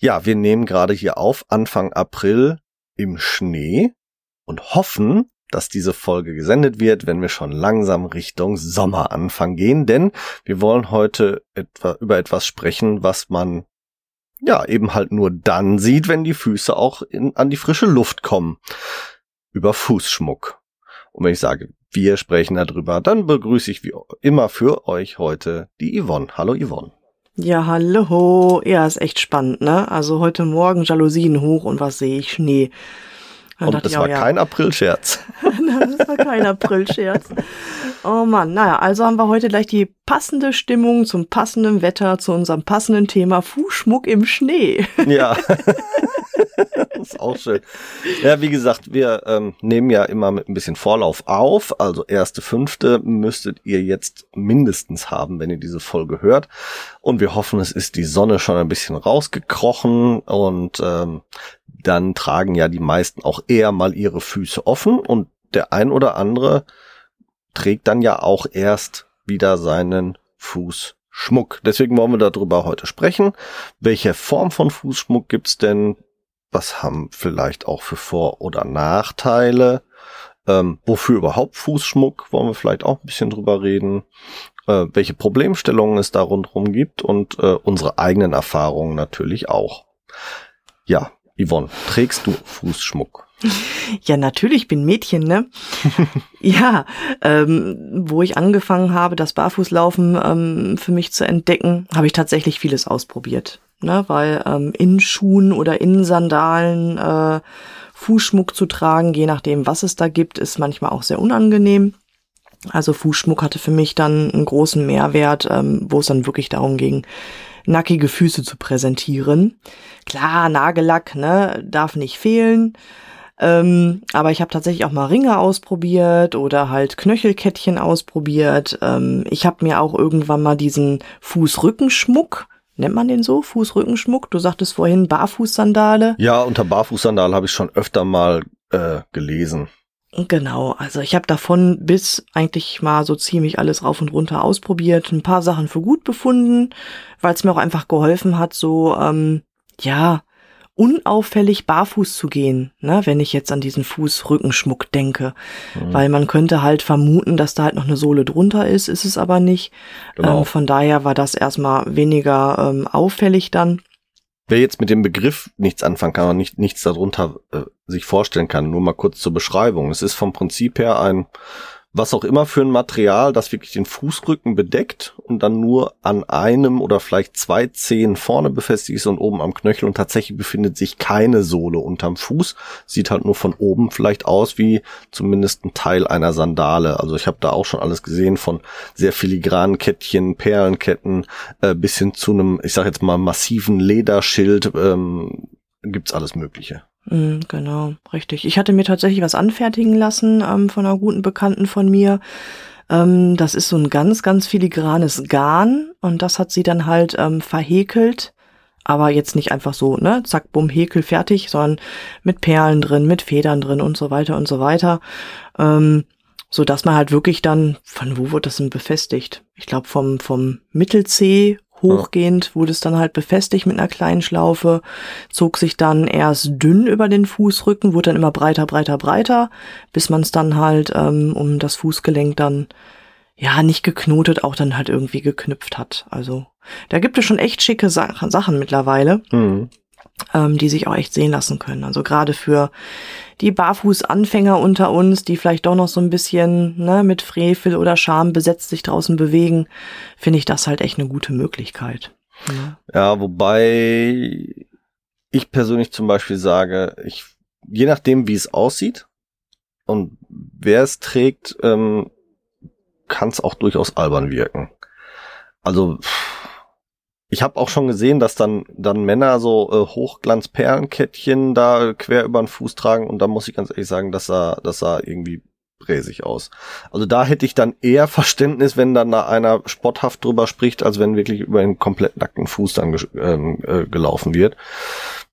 Ja, wir nehmen gerade hier auf Anfang April im Schnee und hoffen, dass diese Folge gesendet wird, wenn wir schon langsam Richtung Sommeranfang gehen, denn wir wollen heute etwa über etwas sprechen, was man ja eben halt nur dann sieht, wenn die Füße auch in, an die frische Luft kommen. Über Fußschmuck. Und wenn ich sage, wir sprechen darüber, dann begrüße ich wie immer für euch heute die Yvonne. Hallo Yvonne. Ja, hallo. Ja, ist echt spannend, ne? Also heute Morgen Jalousien hoch und was sehe ich? Schnee. Und das war ja. kein Aprilscherz. das war kein Aprilscherz. Oh Mann, naja, also haben wir heute gleich die passende Stimmung zum passenden Wetter, zu unserem passenden Thema Fußschmuck im Schnee. Ja. das ist auch schön. Ja, wie gesagt, wir ähm, nehmen ja immer mit ein bisschen Vorlauf auf. Also erste, fünfte müsstet ihr jetzt mindestens haben, wenn ihr diese Folge hört. Und wir hoffen, es ist die Sonne schon ein bisschen rausgekrochen und ähm, dann tragen ja die meisten auch eher mal ihre Füße offen und der ein oder andere trägt dann ja auch erst wieder seinen Fußschmuck. Deswegen wollen wir darüber heute sprechen. Welche Form von Fußschmuck gibt's denn? was haben vielleicht auch für Vor- oder Nachteile, ähm, wofür überhaupt Fußschmuck, wollen wir vielleicht auch ein bisschen drüber reden, äh, welche Problemstellungen es da rundherum gibt und äh, unsere eigenen Erfahrungen natürlich auch. Ja, Yvonne, trägst du Fußschmuck? Ja, natürlich, bin Mädchen, ne? ja, ähm, wo ich angefangen habe, das Barfußlaufen ähm, für mich zu entdecken, habe ich tatsächlich vieles ausprobiert ne? weil ähm, in Schuhen oder in Sandalen äh, Fußschmuck zu tragen, je nachdem, was es da gibt, ist manchmal auch sehr unangenehm. Also Fußschmuck hatte für mich dann einen großen Mehrwert, ähm, wo es dann wirklich darum ging, nackige Füße zu präsentieren. Klar, Nagellack, ne, darf nicht fehlen. Ähm, aber ich habe tatsächlich auch mal Ringe ausprobiert oder halt Knöchelkettchen ausprobiert. Ähm, ich habe mir auch irgendwann mal diesen Fußrückenschmuck nennt man den so? Fußrückenschmuck? Du sagtest vorhin Barfußsandale. Ja, unter Barfußsandale habe ich schon öfter mal äh, gelesen. Genau, also ich habe davon bis eigentlich mal so ziemlich alles rauf und runter ausprobiert, ein paar Sachen für gut befunden, weil es mir auch einfach geholfen hat, so ähm, ja unauffällig barfuß zu gehen, ne, wenn ich jetzt an diesen Fußrückenschmuck denke. Mhm. Weil man könnte halt vermuten, dass da halt noch eine Sohle drunter ist, ist es aber nicht. Genau. Ähm, von daher war das erstmal weniger ähm, auffällig dann. Wer jetzt mit dem Begriff nichts anfangen kann und nicht, nichts darunter äh, sich vorstellen kann, nur mal kurz zur Beschreibung. Es ist vom Prinzip her ein was auch immer für ein Material, das wirklich den Fußrücken bedeckt und dann nur an einem oder vielleicht zwei Zehen vorne befestigt ist und oben am Knöchel und tatsächlich befindet sich keine Sohle unterm Fuß. Sieht halt nur von oben vielleicht aus wie zumindest ein Teil einer Sandale. Also ich habe da auch schon alles gesehen von sehr filigranen Kettchen, Perlenketten äh, bis hin zu einem, ich sag jetzt mal massiven Lederschild. Ähm, gibt's alles Mögliche. Mm, genau, richtig. Ich hatte mir tatsächlich was anfertigen lassen ähm, von einer guten Bekannten von mir. Ähm, das ist so ein ganz, ganz filigranes Garn und das hat sie dann halt ähm, verhäkelt. Aber jetzt nicht einfach so, ne, zack, bumm, häkel, fertig, sondern mit Perlen drin, mit Federn drin und so weiter und so weiter. Ähm, so dass man halt wirklich dann, von wo wird das denn befestigt? Ich glaube vom, vom Mittel-C Hochgehend wurde es dann halt befestigt mit einer kleinen Schlaufe, zog sich dann erst dünn über den Fußrücken, wurde dann immer breiter, breiter, breiter, bis man es dann halt ähm, um das Fußgelenk dann ja nicht geknotet, auch dann halt irgendwie geknüpft hat. Also da gibt es schon echt schicke Sa Sachen mittlerweile. Mhm ähm, die sich auch echt sehen lassen können. Also gerade für die Barfußanfänger unter uns, die vielleicht doch noch so ein bisschen ne, mit Frevel oder Scham besetzt sich draußen bewegen, finde ich das halt echt eine gute Möglichkeit. Ja. ja, wobei ich persönlich zum Beispiel sage, ich, je nachdem wie es aussieht und wer es trägt, ähm, kann es auch durchaus albern wirken. Also pff, ich habe auch schon gesehen, dass dann dann Männer so äh, Hochglanzperlenkettchen da quer über den Fuß tragen und da muss ich ganz ehrlich sagen, dass sah das sah irgendwie bräsig aus. Also da hätte ich dann eher Verständnis, wenn dann da einer spotthaft drüber spricht, als wenn wirklich über einen komplett nackten Fuß dann ähm, äh, gelaufen wird.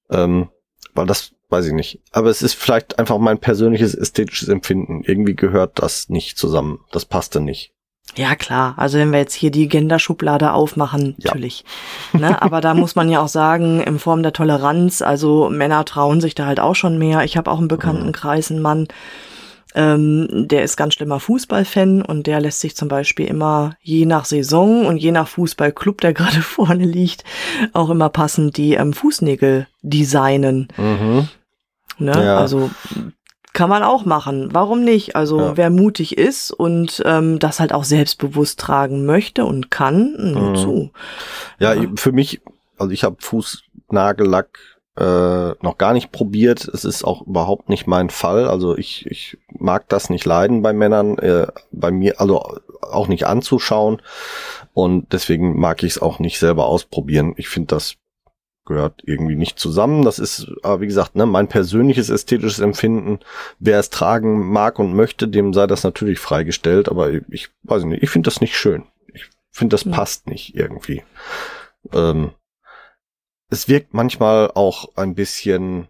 Ähm, weil das weiß ich nicht. Aber es ist vielleicht einfach mein persönliches ästhetisches Empfinden. Irgendwie gehört das nicht zusammen. Das passte nicht. Ja, klar. Also wenn wir jetzt hier die Genderschublade aufmachen, Ja. natürlich. Ne? Aber da muss man ja auch sagen, in Form der Toleranz, also Männer trauen sich da halt auch schon mehr. Ich habe auch im Bekanntenkreis einen Mann, ähm, der ist ganz schlimmer Fußballfan und der lässt sich zum Beispiel immer je nach Saison und je nach Fußballclub, der gerade vorne liegt, auch immer passend die ähm, Fußnägel designen. Mhm. Ne? Ja. Also kann man auch machen. Warum nicht? Also Ja. wer mutig ist und ähm, das halt auch selbstbewusst tragen möchte und kann, nur Mhm. zu. Ja, Ja. für mich, also ich habe Fußnagellack äh, noch gar nicht probiert. Es ist auch überhaupt nicht mein Fall. Also ich, ich mag das nicht leiden bei Männern, äh, bei mir, also auch nicht anzuschauen. Und deswegen mag ich es auch nicht selber ausprobieren. Ich finde, das gehört irgendwie nicht zusammen. Das ist, aber wie gesagt, ne, mein persönliches ästhetisches Empfinden. Wer es tragen mag und möchte, dem sei das natürlich freigestellt. Aber ich weiß nicht, ich finde das nicht schön. Ich finde, das Ja. passt nicht irgendwie. Ähm, es wirkt manchmal auch ein bisschen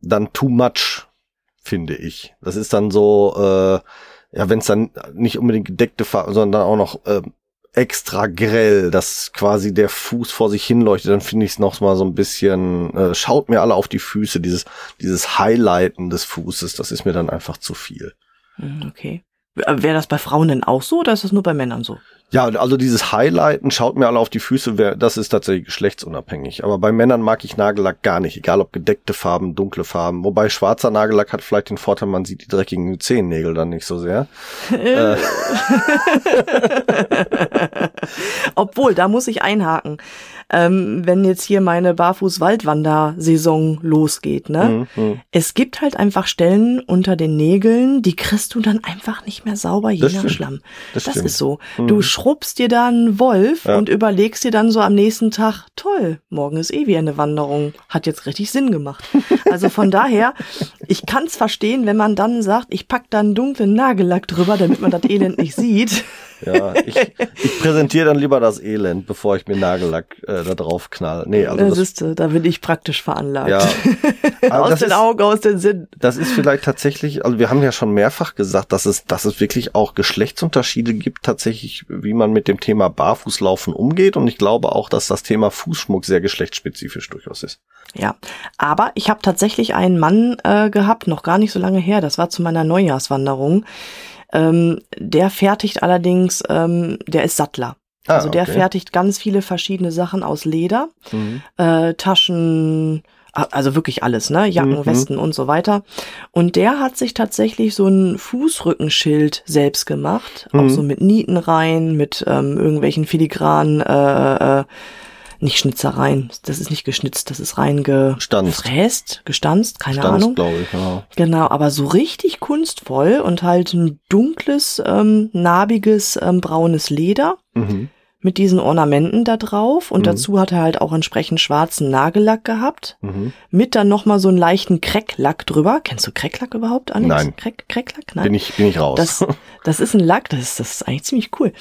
dann too much, finde ich. Das ist dann so, äh, ja, wenn es dann nicht unbedingt gedeckte Farben, sondern dann auch noch äh, extra grell, dass quasi der Fuß vor sich hinleuchtet, dann finde ich es noch mal so ein bisschen, äh, schaut mir alle auf die Füße, dieses, dieses Highlighten des Fußes, das ist mir dann einfach zu viel. Hm, Okay. Wäre das bei Frauen denn auch so oder ist das nur bei Männern so? Ja, also dieses Highlighten, schaut mir alle auf die Füße, wer, das ist tatsächlich geschlechtsunabhängig. Aber bei Männern mag ich Nagellack gar nicht, egal ob gedeckte Farben, dunkle Farben. Wobei schwarzer Nagellack hat vielleicht den Vorteil, man sieht die dreckigen Zehennägel dann nicht so sehr. Äh, Obwohl, da muss ich einhaken. Ähm, wenn jetzt hier meine Barfuß-Waldwander-Saison losgeht, ne? Mhm, mhm. Es gibt halt einfach Stellen unter den Nägeln, die kriegst du dann einfach nicht mehr sauber, je Das nach stimmt. Schlamm. Das Das, ist so. Mhm. Du schrubbst dir da einen Wolf Ja. und überlegst dir dann so am nächsten Tag, toll, morgen ist eh wieder eine Wanderung. Hat jetzt richtig Sinn gemacht. Also von daher, ich kann's verstehen, wenn man dann sagt, ich pack da einen dunklen Nagellack drüber, damit man das Elend nicht sieht. Ja, ich, ich präsentiere dann lieber das Elend, bevor ich mir Nagellack äh, da drauf knall. Nee, also da, das, du, da bin ich praktisch veranlagt. ja. Aus den ist- Augen, aus den Sinn. Das ist vielleicht tatsächlich, also wir haben ja schon mehrfach gesagt, dass es, dass es wirklich auch Geschlechtsunterschiede gibt, tatsächlich, wie man mit dem Thema Barfußlaufen umgeht. Und ich glaube auch, dass das Thema Fußschmuck sehr geschlechtsspezifisch durchaus ist. Ja, aber ich habe tatsächlich einen Mann äh, gehabt, noch gar nicht so lange her, das war zu meiner Neujahrswanderung. Ähm, der fertigt allerdings, ähm, der ist Sattler. Ah, also der okay. fertigt ganz viele verschiedene Sachen aus Leder, Mhm. äh, Taschen, also wirklich alles, ne? Jacken, Mhm. Westen und so weiter. Und der hat sich tatsächlich so ein Fußrückenschild selbst gemacht, auch Mhm. so mit Nieten rein, mit ähm, irgendwelchen filigranen, äh, äh, nicht Schnitzereien, das ist nicht geschnitzt, das ist rein Stanzt. gefräst, gestanzt, keine Stanz, Ahnung. glaube ich. Ja. Genau, aber so richtig kunstvoll und halt ein dunkles, ähm, narbiges, ähm, braunes Leder Mhm. mit diesen Ornamenten da drauf und Mhm. dazu hat er halt auch entsprechend schwarzen Nagellack gehabt, Mhm. mit dann nochmal so einen leichten Krecklack drüber. Kennst du Krecklack überhaupt, Alex? Nein. Crack, Krecklack? Nein. Bin ich, bin ich raus. Das, das ist ein Lack, das ist, das ist eigentlich ziemlich cool.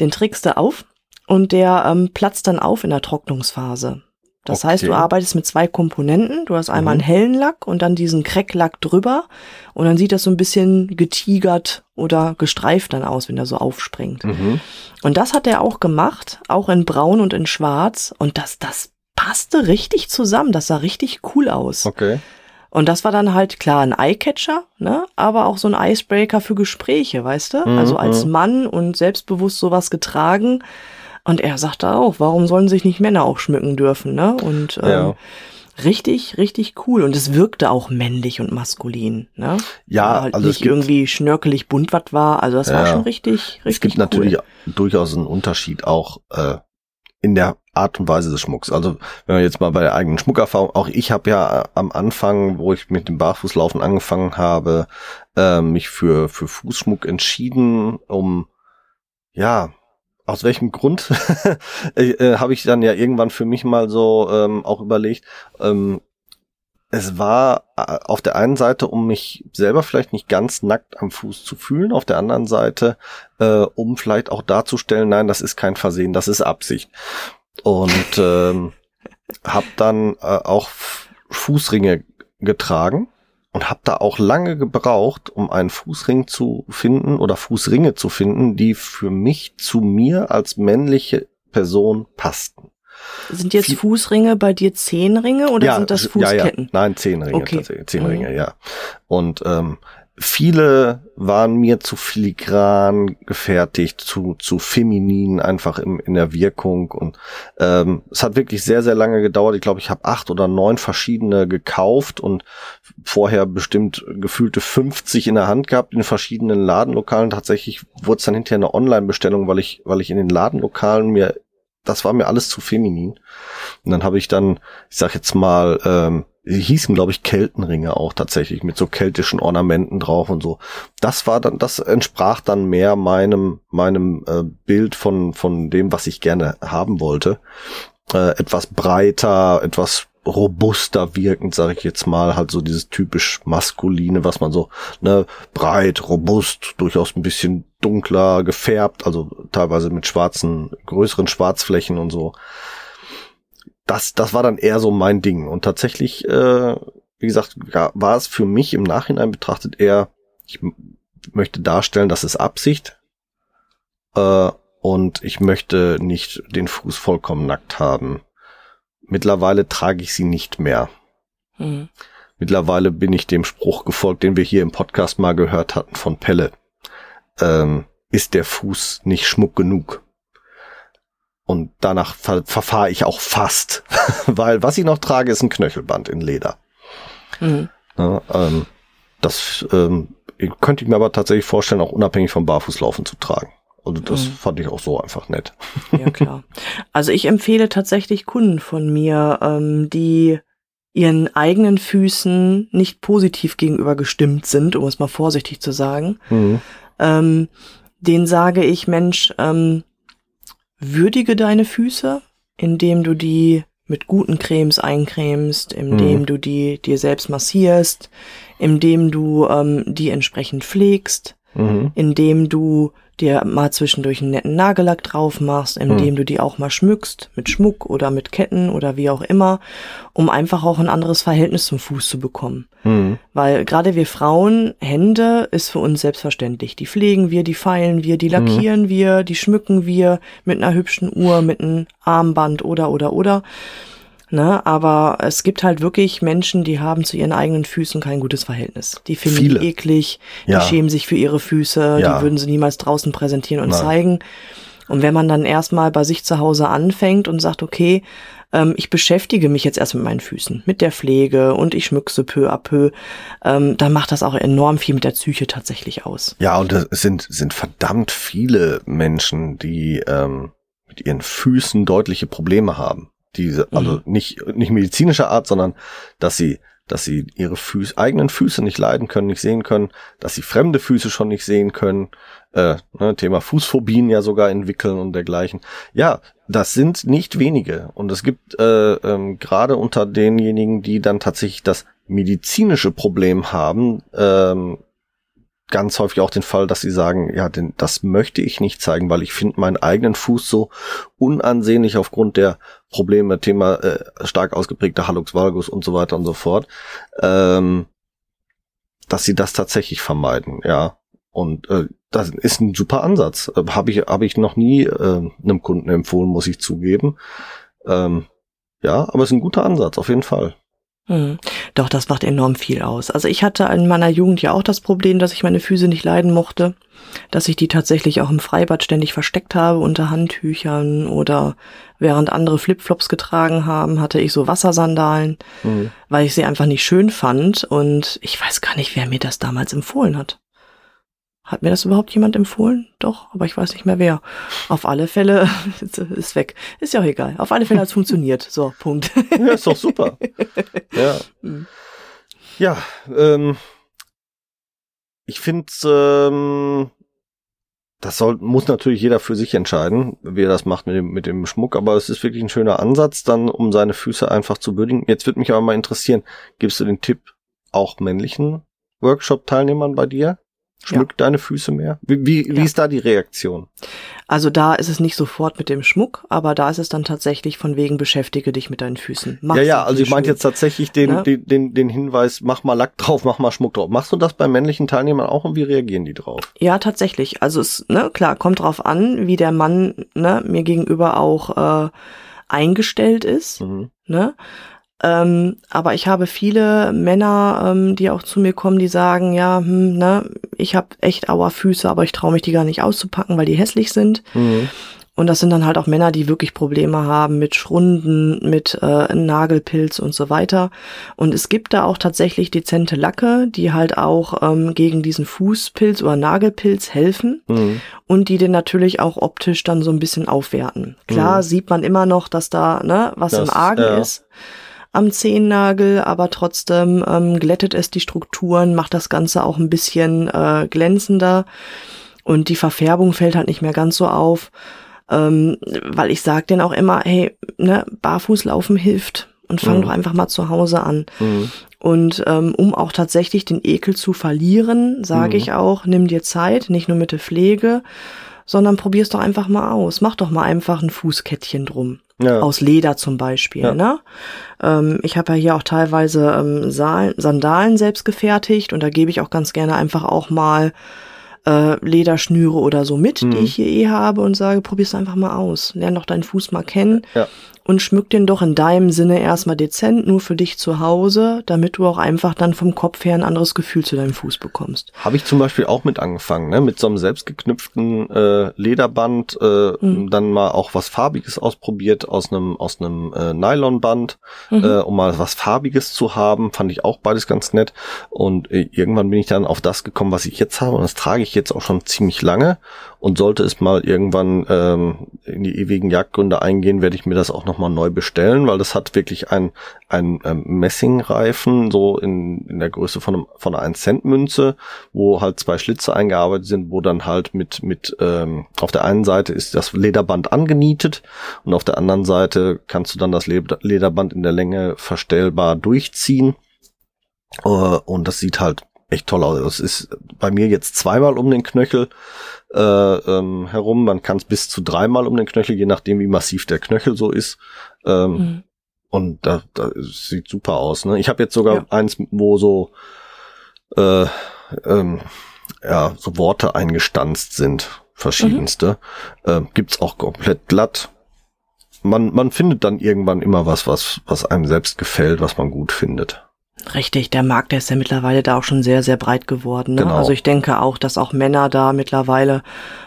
Den trägst du auf und der ähm, platzt dann auf in der Trocknungsphase. Das heißt, du Okay. arbeitest mit zwei Komponenten. Du hast einmal Mhm. einen hellen Lack und dann diesen Krecklack drüber. Und dann sieht das so ein bisschen getigert oder gestreift dann aus, wenn er so aufspringt. mhm. Und das hat er auch gemacht, auch in Braun und in Schwarz. Und das, das passte richtig zusammen. Das sah richtig cool aus. Okay. Und das war dann halt klar ein Eyecatcher, ne? aber auch so ein Icebreaker für Gespräche, weißt du? Mhm, Also als mhm. Mann und selbstbewusst sowas getragen. Und er sagte auch, warum sollen sich nicht Männer auch schmücken dürfen, ne? Und ähm, Ja. richtig, richtig cool. Und es wirkte auch männlich und maskulin, ne? Ja, Weil halt also nicht irgendwie schnörkelig bunt was war. Also das war Ja. schon richtig, richtig Es gibt cool. natürlich durchaus einen Unterschied auch äh, in der Art und Weise des Schmucks. Also wenn wir jetzt mal bei der eigenen Schmuckerfahrung, auch ich habe ja am Anfang, wo ich mit dem Barfußlaufen angefangen habe, äh, mich für für Fußschmuck entschieden, um ja aus welchem Grund äh, habe ich dann ja irgendwann für mich mal so ähm, auch überlegt, ähm, es war äh, auf der einen Seite, um mich selber vielleicht nicht ganz nackt am Fuß zu fühlen, auf der anderen Seite, äh, um vielleicht auch darzustellen, nein, das ist kein Versehen, das ist Absicht. Und ähm, habe dann äh, auch Fußringe getragen und habe da auch lange gebraucht, um einen Fußring zu finden oder Fußringe zu finden, die für mich zu mir als männliche Person passten. Sind jetzt Viel Fußringe bei dir Zehnringe oder ja, sind das Fußketten? Ja, ja. Nein, Zehnringe okay. tatsächlich. Zehnringe, mhm. ja. Und ähm, viele waren mir zu filigran gefertigt, zu, zu feminin einfach im, in der Wirkung. Und ähm, es hat wirklich sehr, sehr lange gedauert. Ich glaube, ich habe acht oder neun verschiedene gekauft und vorher bestimmt gefühlte 50 in der Hand gehabt in verschiedenen Ladenlokalen. Tatsächlich wurde es dann hinterher eine Online-Bestellung, weil ich, weil ich in den Ladenlokalen mir das war mir alles zu feminin. Und dann habe ich dann, ich sag jetzt mal, ähm, hießen, glaube ich, Keltenringe auch tatsächlich mit so keltischen Ornamenten drauf und so. Das war dann, das entsprach dann mehr meinem meinem äh, Bild von von dem, was ich gerne haben wollte. Äh, etwas breiter, etwas robuster wirkend, sage ich jetzt mal, halt so dieses typisch maskuline, was man so, ne, breit, robust, durchaus ein bisschen dunkler gefärbt, also teilweise mit schwarzen, größeren Schwarzflächen und so. Das, das war dann eher so mein Ding. Und tatsächlich, äh, wie gesagt, war es für mich im Nachhinein betrachtet eher, ich möchte darstellen, das ist Absicht. Äh, und ich möchte nicht den Fuß vollkommen nackt haben. Mittlerweile trage ich sie nicht mehr. Mhm. Mittlerweile bin ich dem Spruch gefolgt, den wir hier im Podcast mal gehört hatten von Pelle. Ähm, ist der Fuß nicht Schmuck genug? Und danach ver verfahre ich auch fast, weil was ich noch trage, ist ein Knöchelband in Leder. Mhm. Ja, ähm, das ähm, könnte ich mir aber tatsächlich vorstellen, auch unabhängig vom Barfußlaufen zu tragen. Also das mhm. fand ich auch so einfach nett. Ja, klar. Also ich empfehle tatsächlich Kunden von mir, ähm, die ihren eigenen Füßen nicht positiv gegenüber gestimmt sind, um es mal vorsichtig zu sagen. Mhm. Ähm, den sage ich, Mensch, ähm, würdige deine Füße, indem du die mit guten Cremes eincremst, indem mhm. du die dir selbst massierst, indem du ähm, die entsprechend pflegst, mhm. indem du dir mal zwischendurch einen netten Nagellack drauf machst, indem mhm. du die auch mal schmückst mit Schmuck oder mit Ketten oder wie auch immer, um einfach auch ein anderes Verhältnis zum Fuß zu bekommen. Mhm. Weil gerade wir Frauen, Hände ist für uns selbstverständlich. Die pflegen wir, die feilen wir, die lackieren mhm. wir, die schmücken wir mit einer hübschen Uhr, mit einem Armband oder oder oder. Ne? Aber es gibt halt wirklich Menschen, die haben zu ihren eigenen Füßen kein gutes Verhältnis. Die finden Viele. die eklig, die ja. schämen sich für ihre Füße, ja. die würden sie niemals draußen präsentieren und Nein. zeigen. Und wenn man dann erstmal bei sich zu Hause anfängt und sagt, okay, ähm, ich beschäftige mich jetzt erst mit meinen Füßen, mit der Pflege und ich schmücke peu à peu, ähm, dann macht das auch enorm viel mit der Psyche tatsächlich aus. Ja, und es sind, sind verdammt viele Menschen, die ähm, mit ihren Füßen deutliche Probleme haben diese, also mhm. nicht, nicht medizinischer Art, sondern dass sie, dass sie ihre Füße, eigenen Füße nicht leiden können, nicht sehen können, dass sie fremde Füße schon nicht sehen können, äh, ne, Thema Fußphobien ja sogar entwickeln und dergleichen. Ja, das sind nicht wenige. Und es gibt äh, ähm, gerade unter denjenigen, die dann tatsächlich das medizinische Problem haben, ähm, ganz häufig auch den Fall, dass sie sagen, ja, den, das möchte ich nicht zeigen, weil ich finde meinen eigenen Fuß so unansehnlich aufgrund der Probleme, Thema äh, stark ausgeprägter Hallux valgus und so weiter und so fort, ähm, dass sie das tatsächlich vermeiden, ja. Und äh, das ist ein super Ansatz. Äh, Habe ich, hab ich noch nie äh, einem Kunden empfohlen, muss ich zugeben. Ähm, ja, aber es ist ein guter Ansatz, auf jeden Fall. Hm. Doch, das macht enorm viel aus. Also ich hatte in meiner Jugend ja auch das Problem, dass ich meine Füße nicht leiden mochte, dass ich die tatsächlich auch im Freibad ständig versteckt habe unter Handtüchern oder während andere Flipflops getragen haben, hatte ich so Wassersandalen, mhm. weil ich sie einfach nicht schön fand und ich weiß gar nicht, wer mir das damals empfohlen hat. Hat mir das überhaupt jemand empfohlen? Doch, aber ich weiß nicht mehr wer. Auf alle Fälle ist weg. Ist ja auch egal. Auf alle Fälle hat es funktioniert. So, Punkt. Ja, ist doch super. Ja. Hm. Ja, ähm, ich finde ähm, das soll, muss natürlich jeder für sich entscheiden, wie er das macht mit dem, mit dem Schmuck, aber es ist wirklich ein schöner Ansatz, dann, um seine Füße einfach zu würdigen. Jetzt würde mich aber mal interessieren, gibst du den Tipp auch männlichen Workshop-Teilnehmern bei dir? Schmück ja. deine Füße mehr? Wie, wie, ja. wie ist da die Reaktion? Also da ist es nicht sofort mit dem Schmuck, aber da ist es dann tatsächlich von wegen beschäftige dich mit deinen Füßen. Mach ja, ja, also ich meinte jetzt tatsächlich den, ja? den, den, den Hinweis, mach mal Lack drauf, mach mal Schmuck drauf. Machst du das bei männlichen Teilnehmern auch und wie reagieren die drauf? Ja, tatsächlich. Also es, ne, klar, kommt drauf an, wie der Mann ne, mir gegenüber auch äh, eingestellt ist. Mhm. Ne? Ähm, aber ich habe viele Männer, ähm, die auch zu mir kommen, die sagen, ja, hm, ne, ich habe echt Auerfüße, aber ich traue mich die gar nicht auszupacken, weil die hässlich sind. Mhm. Und das sind dann halt auch Männer, die wirklich Probleme haben mit Schrunden, mit äh, Nagelpilz und so weiter. Und es gibt da auch tatsächlich dezente Lacke, die halt auch ähm, gegen diesen Fußpilz oder Nagelpilz helfen mhm. und die den natürlich auch optisch dann so ein bisschen aufwerten. Klar mhm. sieht man immer noch, dass da ne, was das, im Argen ja. ist am Zehennagel, aber trotzdem ähm, glättet es die Strukturen, macht das Ganze auch ein bisschen äh, glänzender und die Verfärbung fällt halt nicht mehr ganz so auf, ähm, weil ich sage denen auch immer, hey, ne, Barfußlaufen hilft und fang mhm. doch einfach mal zu Hause an. Mhm. Und ähm, um auch tatsächlich den Ekel zu verlieren, sage mhm. ich auch, nimm dir Zeit, nicht nur mit der Pflege, sondern probier's doch einfach mal aus. Mach doch mal einfach ein Fußkettchen drum. Ja. Aus Leder zum Beispiel. Ja. Ne? Ähm, ich habe ja hier auch teilweise ähm, Sandalen selbst gefertigt und da gebe ich auch ganz gerne einfach auch mal äh, Lederschnüre oder so mit, mhm. die ich hier eh habe und sage, probier's einfach mal aus. Lern doch deinen Fuß mal kennen. Ja und schmück den doch in deinem Sinne erstmal dezent, nur für dich zu Hause, damit du auch einfach dann vom Kopf her ein anderes Gefühl zu deinem Fuß bekommst. Habe ich zum Beispiel auch mit angefangen, ne? mit so einem selbstgeknüpften äh, Lederband, äh, mhm. dann mal auch was Farbiges ausprobiert aus einem aus einem äh, Nylonband, mhm. äh, um mal was Farbiges zu haben, fand ich auch beides ganz nett. Und äh, irgendwann bin ich dann auf das gekommen, was ich jetzt habe und das trage ich jetzt auch schon ziemlich lange und sollte es mal irgendwann ähm, in die ewigen Jagdgründe eingehen, werde ich mir das auch nochmal neu bestellen, weil das hat wirklich ein, ein ähm, Messingreifen, so in, in der Größe von, einem, von einer 1 Cent Münze, wo halt zwei Schlitze eingearbeitet sind, wo dann halt mit, mit ähm, auf der einen Seite ist das Lederband angenietet und auf der anderen Seite kannst du dann das Lederband in der Länge verstellbar durchziehen. Uh, und das sieht halt echt toll aus. Das ist bei mir jetzt zweimal um den Knöchel äh, ähm, herum. Man kann es bis zu dreimal um den Knöchel, je nachdem, wie massiv der Knöchel so ist. Ähm, mhm. Und da, da sieht super aus. Ne? Ich habe jetzt sogar ja. eins, wo so äh, ähm, ja so Worte eingestanzt sind, verschiedenste. Mhm. Äh, gibt's auch komplett glatt. Man, man findet dann irgendwann immer was, was, was einem selbst gefällt, was man gut findet. Richtig, der Markt, der ist ja mittlerweile da auch schon sehr, sehr breit geworden. Ne? Genau. Also ich denke auch, dass auch Männer da mittlerweile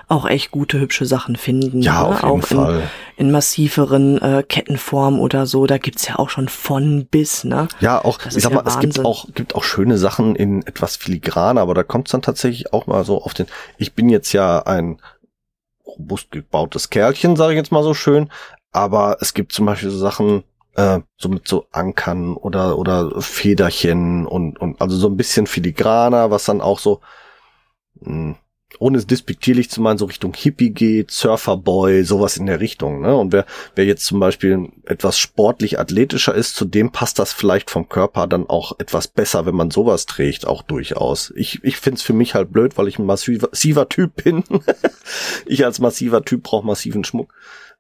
auch echt gute, hübsche Sachen finden. Ja, ne? auf jeden auch Fall. In, in massiveren äh, Kettenformen oder so, da gibt's ja auch schon von bis, ne? Ja, auch, das ich sag mal, ja es gibt auch, gibt auch schöne Sachen in etwas filigraner, aber da kommt's dann tatsächlich auch mal so auf den, ich bin jetzt ja ein robust gebautes Kerlchen, sage ich jetzt mal so schön, aber es gibt zum Beispiel so Sachen, äh, so mit so Ankern oder oder Federchen und und also so ein bisschen filigraner, was dann auch so mh, hm, ohne es despektierlich zu meinen, so Richtung Hippie geht, Surferboy, sowas in der Richtung. Ne? Und wer, wer jetzt zum Beispiel etwas sportlich athletischer ist, zu dem passt das vielleicht vom Körper dann auch etwas besser, wenn man sowas trägt, auch durchaus. Ich, ich find's für mich halt blöd, weil ich ein massiver, massiver Typ bin. ich als massiver Typ brauche massiven Schmuck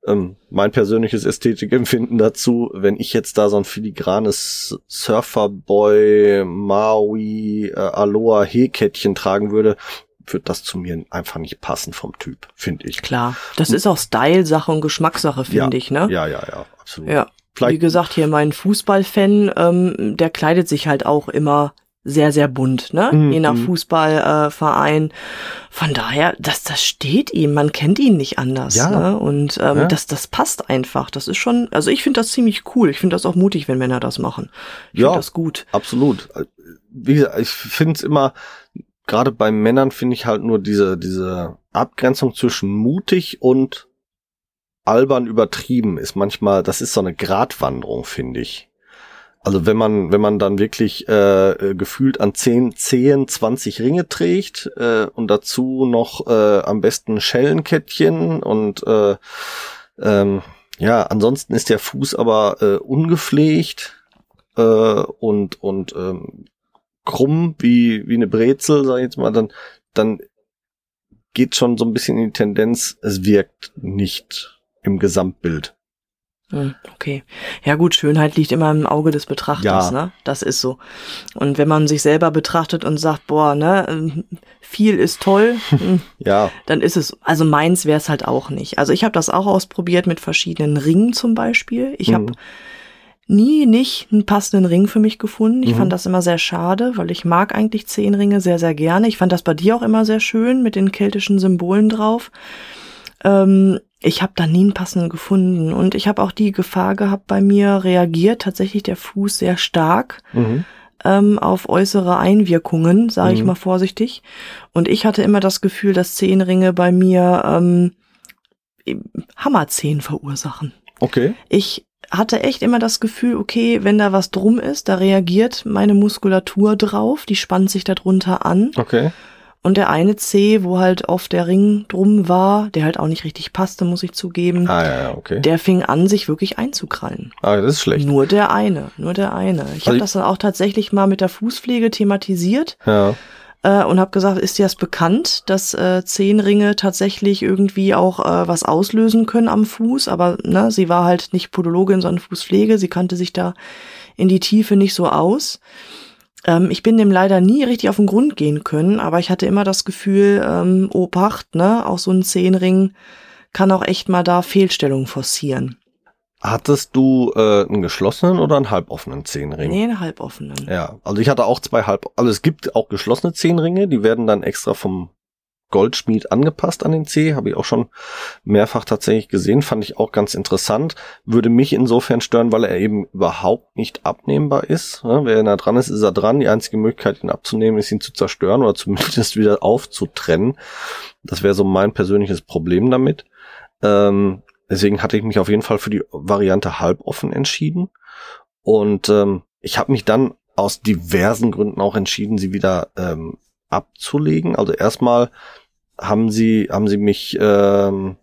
ähm, mein persönliches Ästhetikempfinden dazu, wenn ich jetzt da so ein filigranes Surferboy, Maui, äh, Aloha He-Kettchen tragen würde, würde das zu mir einfach nicht passen vom Typ, finde ich. Klar, das ist auch Style-Sache und Geschmackssache, finde ja, ich, ne? Ja, ja, ja, absolut. Ja. Vielleicht Wie gesagt, hier mein Fußballfan, ähm, der kleidet sich halt auch immer sehr, sehr bunt, ne? Mhm. Je nach mhm. Fußballverein. Äh, Von daher, das, das steht ihm, man kennt ihn nicht anders. Ja. Ne? Und ähm, ja. das, das passt einfach. Das ist schon, also ich finde das ziemlich cool. Ich finde das auch mutig, wenn Männer das machen. Ich ja, das gut. Absolut. Wie gesagt, ich finde es immer, gerade bei Männern finde ich halt nur diese, diese Abgrenzung zwischen mutig und albern übertrieben ist manchmal, das ist so eine Gratwanderung, finde ich. Also wenn man, wenn man dann wirklich äh, gefühlt an 10 10, 20 Ringe trägt äh, und dazu noch äh, am besten Schellenkettchen und äh, ähm, ja, ansonsten ist der Fuß aber äh, ungepflegt äh, und und ähm, krumm wie wie eine Brezel, sag ich jetzt mal, dann dann geht schon so ein bisschen in die Tendenz, es wirkt nicht im Gesamtbild. Hm, okay. Ja gut, Schönheit liegt immer im Auge des Betrachters, Ja. ne? Das ist so. Und wenn man sich selber betrachtet und sagt, boah, ne, ähm, viel ist toll, hm, Ja, dann ist es, also meins wäre es halt auch nicht. Also ich habe das auch ausprobiert mit verschiedenen Ringen zum Beispiel. Ich habe Mhm. nie nicht einen passenden Ring für mich gefunden. Ich Mhm. fand das immer sehr schade, weil ich mag eigentlich zehn Ringe sehr, sehr gerne. Ich fand das bei dir auch immer sehr schön mit den keltischen Symbolen drauf. Ähm, ich habe da nie einen passenden gefunden und ich habe auch die Gefahr gehabt, bei mir reagiert tatsächlich der Fuß sehr stark mhm. ähm, auf äußere Einwirkungen, sage ich Mhm. mal vorsichtig. Und ich hatte immer das Gefühl, dass Zehenringe bei mir ähm, Hammerzehen verursachen. okay. Ich hatte echt immer das Gefühl, okay, wenn da was drum ist, da reagiert meine Muskulatur drauf, die spannt sich darunter an. Okay. Und der eine Zeh, wo halt oft der Ring drum war, der halt auch nicht richtig passte, muss ich zugeben, Ah ja, okay. der fing an, sich wirklich einzukrallen. ah, das ist schlecht. Nur der eine, nur der eine. Ich Also habe das dann auch tatsächlich mal mit der Fußpflege thematisiert Ja. äh, und habe gesagt, ist dir das bekannt, dass äh, Zehenringe tatsächlich irgendwie auch äh, was auslösen können am Fuß? Aber ne, sie war halt nicht Podologin, sondern Fußpflege. Sie kannte sich da in die Tiefe nicht so aus. Ähm, ich bin dem leider nie richtig auf den Grund gehen können, aber ich hatte immer das Gefühl, ähm, Obacht, ne, auch so ein Zehenring kann auch echt mal da Fehlstellungen forcieren. Hattest du äh, einen geschlossenen oder einen halboffenen Zehnring? Nee, einen halboffenen. Ja, also ich hatte auch zwei halb, also es gibt auch geschlossene Zehnringe, die werden dann extra vom Goldschmied angepasst an den C, habe ich auch schon mehrfach tatsächlich gesehen, fand ich auch ganz interessant, würde mich insofern stören, weil er eben überhaupt nicht abnehmbar ist. Ne? Wer nah dran ist, ist er dran. Die einzige Möglichkeit, ihn abzunehmen, ist ihn zu zerstören oder zumindest wieder aufzutrennen. Das wäre so mein persönliches Problem damit. Ähm, deswegen hatte ich mich auf jeden Fall für die Variante halboffen entschieden. Und ähm, ich habe mich dann aus diversen Gründen auch entschieden, sie wieder ähm, abzulegen. Also erstmal haben sie haben sie mich ähm,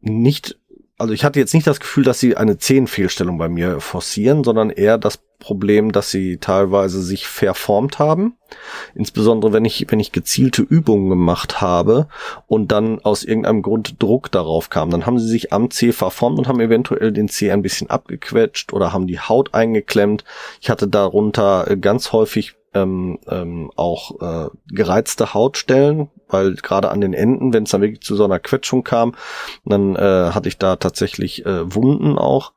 nicht, also ich hatte jetzt nicht das Gefühl, dass sie eine Zehenfehlstellung bei mir forcieren, sondern eher das Problem, dass sie teilweise sich verformt haben. Insbesondere wenn ich, wenn ich gezielte Übungen gemacht habe und dann aus irgendeinem Grund Druck darauf kam, dann haben sie sich am Zeh verformt und haben eventuell den Zeh ein bisschen abgequetscht oder haben die Haut eingeklemmt. Ich hatte darunter äh, ganz häufig ähm, ähm, auch äh, gereizte Hautstellen, weil gerade an den Enden, wenn es dann wirklich zu so einer Quetschung kam, dann äh, hatte ich da tatsächlich äh, Wunden auch.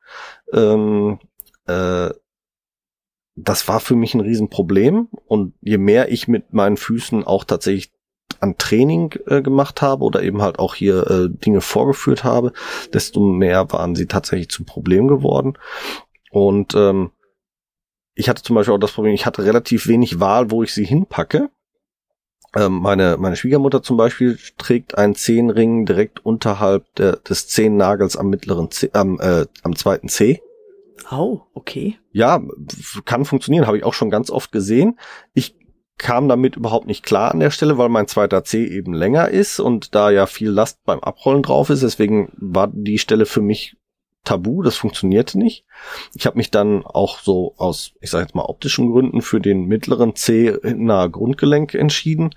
Ähm, äh, das war für mich ein Riesenproblem und je mehr ich mit meinen Füßen auch tatsächlich an Training äh, gemacht habe oder eben halt auch hier äh, Dinge vorgeführt habe, desto mehr waren sie tatsächlich zum Problem geworden. Und ähm, ich hatte zum Beispiel auch das Problem, ich hatte relativ wenig Wahl, wo ich sie hinpacke. Ähm, meine, meine Schwiegermutter zum Beispiel trägt einen Zehenring direkt unterhalb der, des Zehennagels am mittleren Zeh, am, äh, am zweiten Zeh. Au, okay. Ja, kann funktionieren, habe ich auch schon ganz oft gesehen. Ich kam damit überhaupt nicht klar an der Stelle, weil mein zweiter C eben länger ist und da ja viel Last beim Abrollen drauf ist. Deswegen war die Stelle für mich tabu, das funktionierte nicht. Ich habe mich dann auch so aus, ich sage jetzt mal optischen Gründen für den mittleren C nahe Grundgelenk entschieden.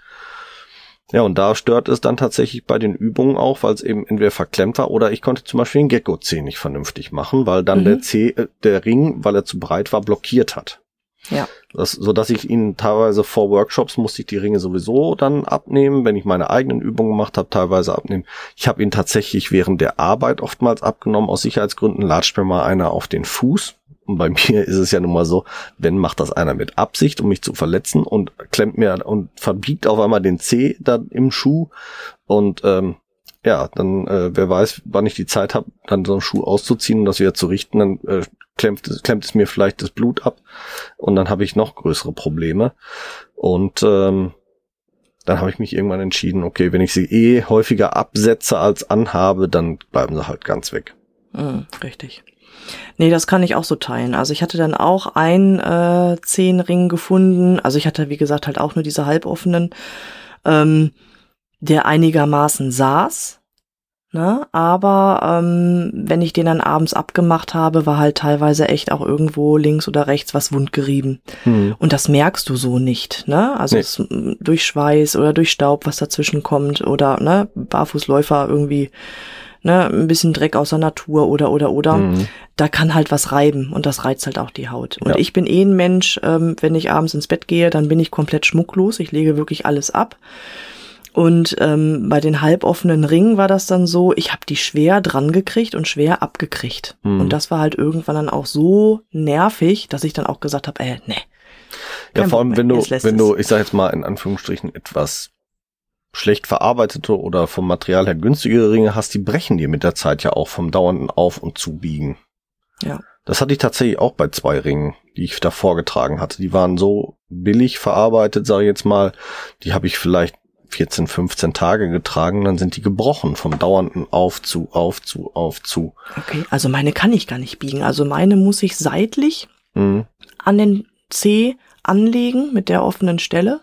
Ja, und da stört es dann tatsächlich bei den Übungen auch, weil es eben entweder verklemmt war oder ich konnte zum Beispiel den Gecko-C nicht vernünftig machen, weil dann Mhm. der C, äh, der Ring, weil er zu breit war, blockiert hat. Ja. Das, so dass ich ihn teilweise vor Workshops musste ich die Ringe sowieso dann abnehmen, wenn ich meine eigenen Übungen gemacht habe, teilweise abnehmen. Ich habe ihn tatsächlich während der Arbeit oftmals abgenommen. Aus Sicherheitsgründen latscht mir mal einer auf den Fuß. Und bei mir ist es ja nun mal so, wenn macht das einer mit Absicht, um mich zu verletzen und klemmt mir und verbiegt auf einmal den Zeh da im Schuh und ähm, ja, dann äh, wer weiß, wann ich die Zeit habe, dann so einen Schuh auszuziehen und das wieder zu richten, dann äh, klemmt, es- klemmt es mir vielleicht das Blut ab und dann habe ich noch größere Probleme. Und ähm, dann habe ich mich irgendwann entschieden, okay, wenn ich sie eh häufiger absetze als anhabe, dann bleiben sie halt ganz weg. Mhm, richtig. Nee, das kann ich auch so teilen. Also ich hatte dann auch ein äh, Zehnring gefunden. Also ich hatte, wie gesagt, halt auch nur diese halboffenen, ähm, der einigermaßen saß. Ne? Aber ähm, wenn ich den dann abends abgemacht habe, war halt teilweise echt auch irgendwo links oder rechts was wundgerieben. Hm. Und das merkst du so nicht, ne? Also Nee. es, durch Schweiß oder durch Staub, was dazwischen kommt, oder ne, Barfußläufer irgendwie, ne, ein bisschen Dreck aus der Natur oder oder oder. Mhm. Da kann halt was reiben und das reizt halt auch die Haut. Und Ja. ich bin eh ein Mensch, ähm, wenn ich abends ins Bett gehe, dann bin ich komplett schmucklos. Ich lege wirklich alles ab. Und ähm, bei den halboffenen Ringen war das dann so, ich habe die schwer dran gekriegt und schwer abgekriegt. Mhm. Und das war halt irgendwann dann auch so nervig, dass ich dann auch gesagt habe, äh, nee. Ja, vor allem, wenn du, wenn es. du, ich sag jetzt mal in Anführungsstrichen etwas schlecht verarbeitete oder vom Material her günstigere Ringe hast, die brechen dir mit der Zeit ja auch vom dauernden Auf- und Zubiegen. Ja. Das hatte ich tatsächlich auch bei zwei Ringen, die ich da vorgetragen hatte. Die waren so billig verarbeitet, sage ich jetzt mal. Die habe ich vielleicht 14, 15 Tage getragen, dann sind die gebrochen vom dauernden Auf zu, auf zu, auf zu. Okay, also meine kann ich gar nicht biegen. Also meine muss ich seitlich Mhm. an den C anlegen mit der offenen Stelle,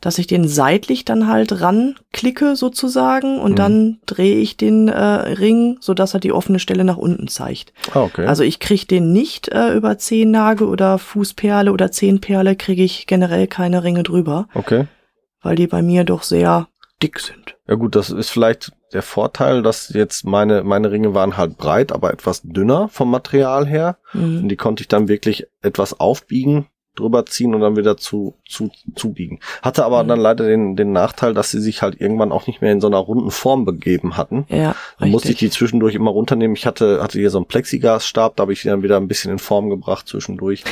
dass ich den seitlich dann halt ranklicke sozusagen und Mhm. dann drehe ich den äh, Ring, so dass er die offene Stelle nach unten zeigt. Ah, okay. Also ich kriege den nicht äh, über Zehennagel oder Fußperle oder Zehenperle kriege ich generell keine Ringe drüber, okay. Weil die bei mir doch sehr dick sind. Ja gut, das ist vielleicht der Vorteil, dass jetzt meine, meine Ringe waren halt breit, aber etwas dünner vom Material her. Mhm. Und die konnte ich dann wirklich etwas aufbiegen, drüber ziehen und dann wieder zu, zu, zubiegen. Hatte aber Mhm. dann leider den, den Nachteil, dass sie sich halt irgendwann auch nicht mehr in so einer runden Form begeben hatten. Ja, Dann musste ich die zwischendurch immer runternehmen. Ich hatte, hatte hier so einen Plexiglasstab, da habe ich die dann wieder ein bisschen in Form gebracht zwischendurch.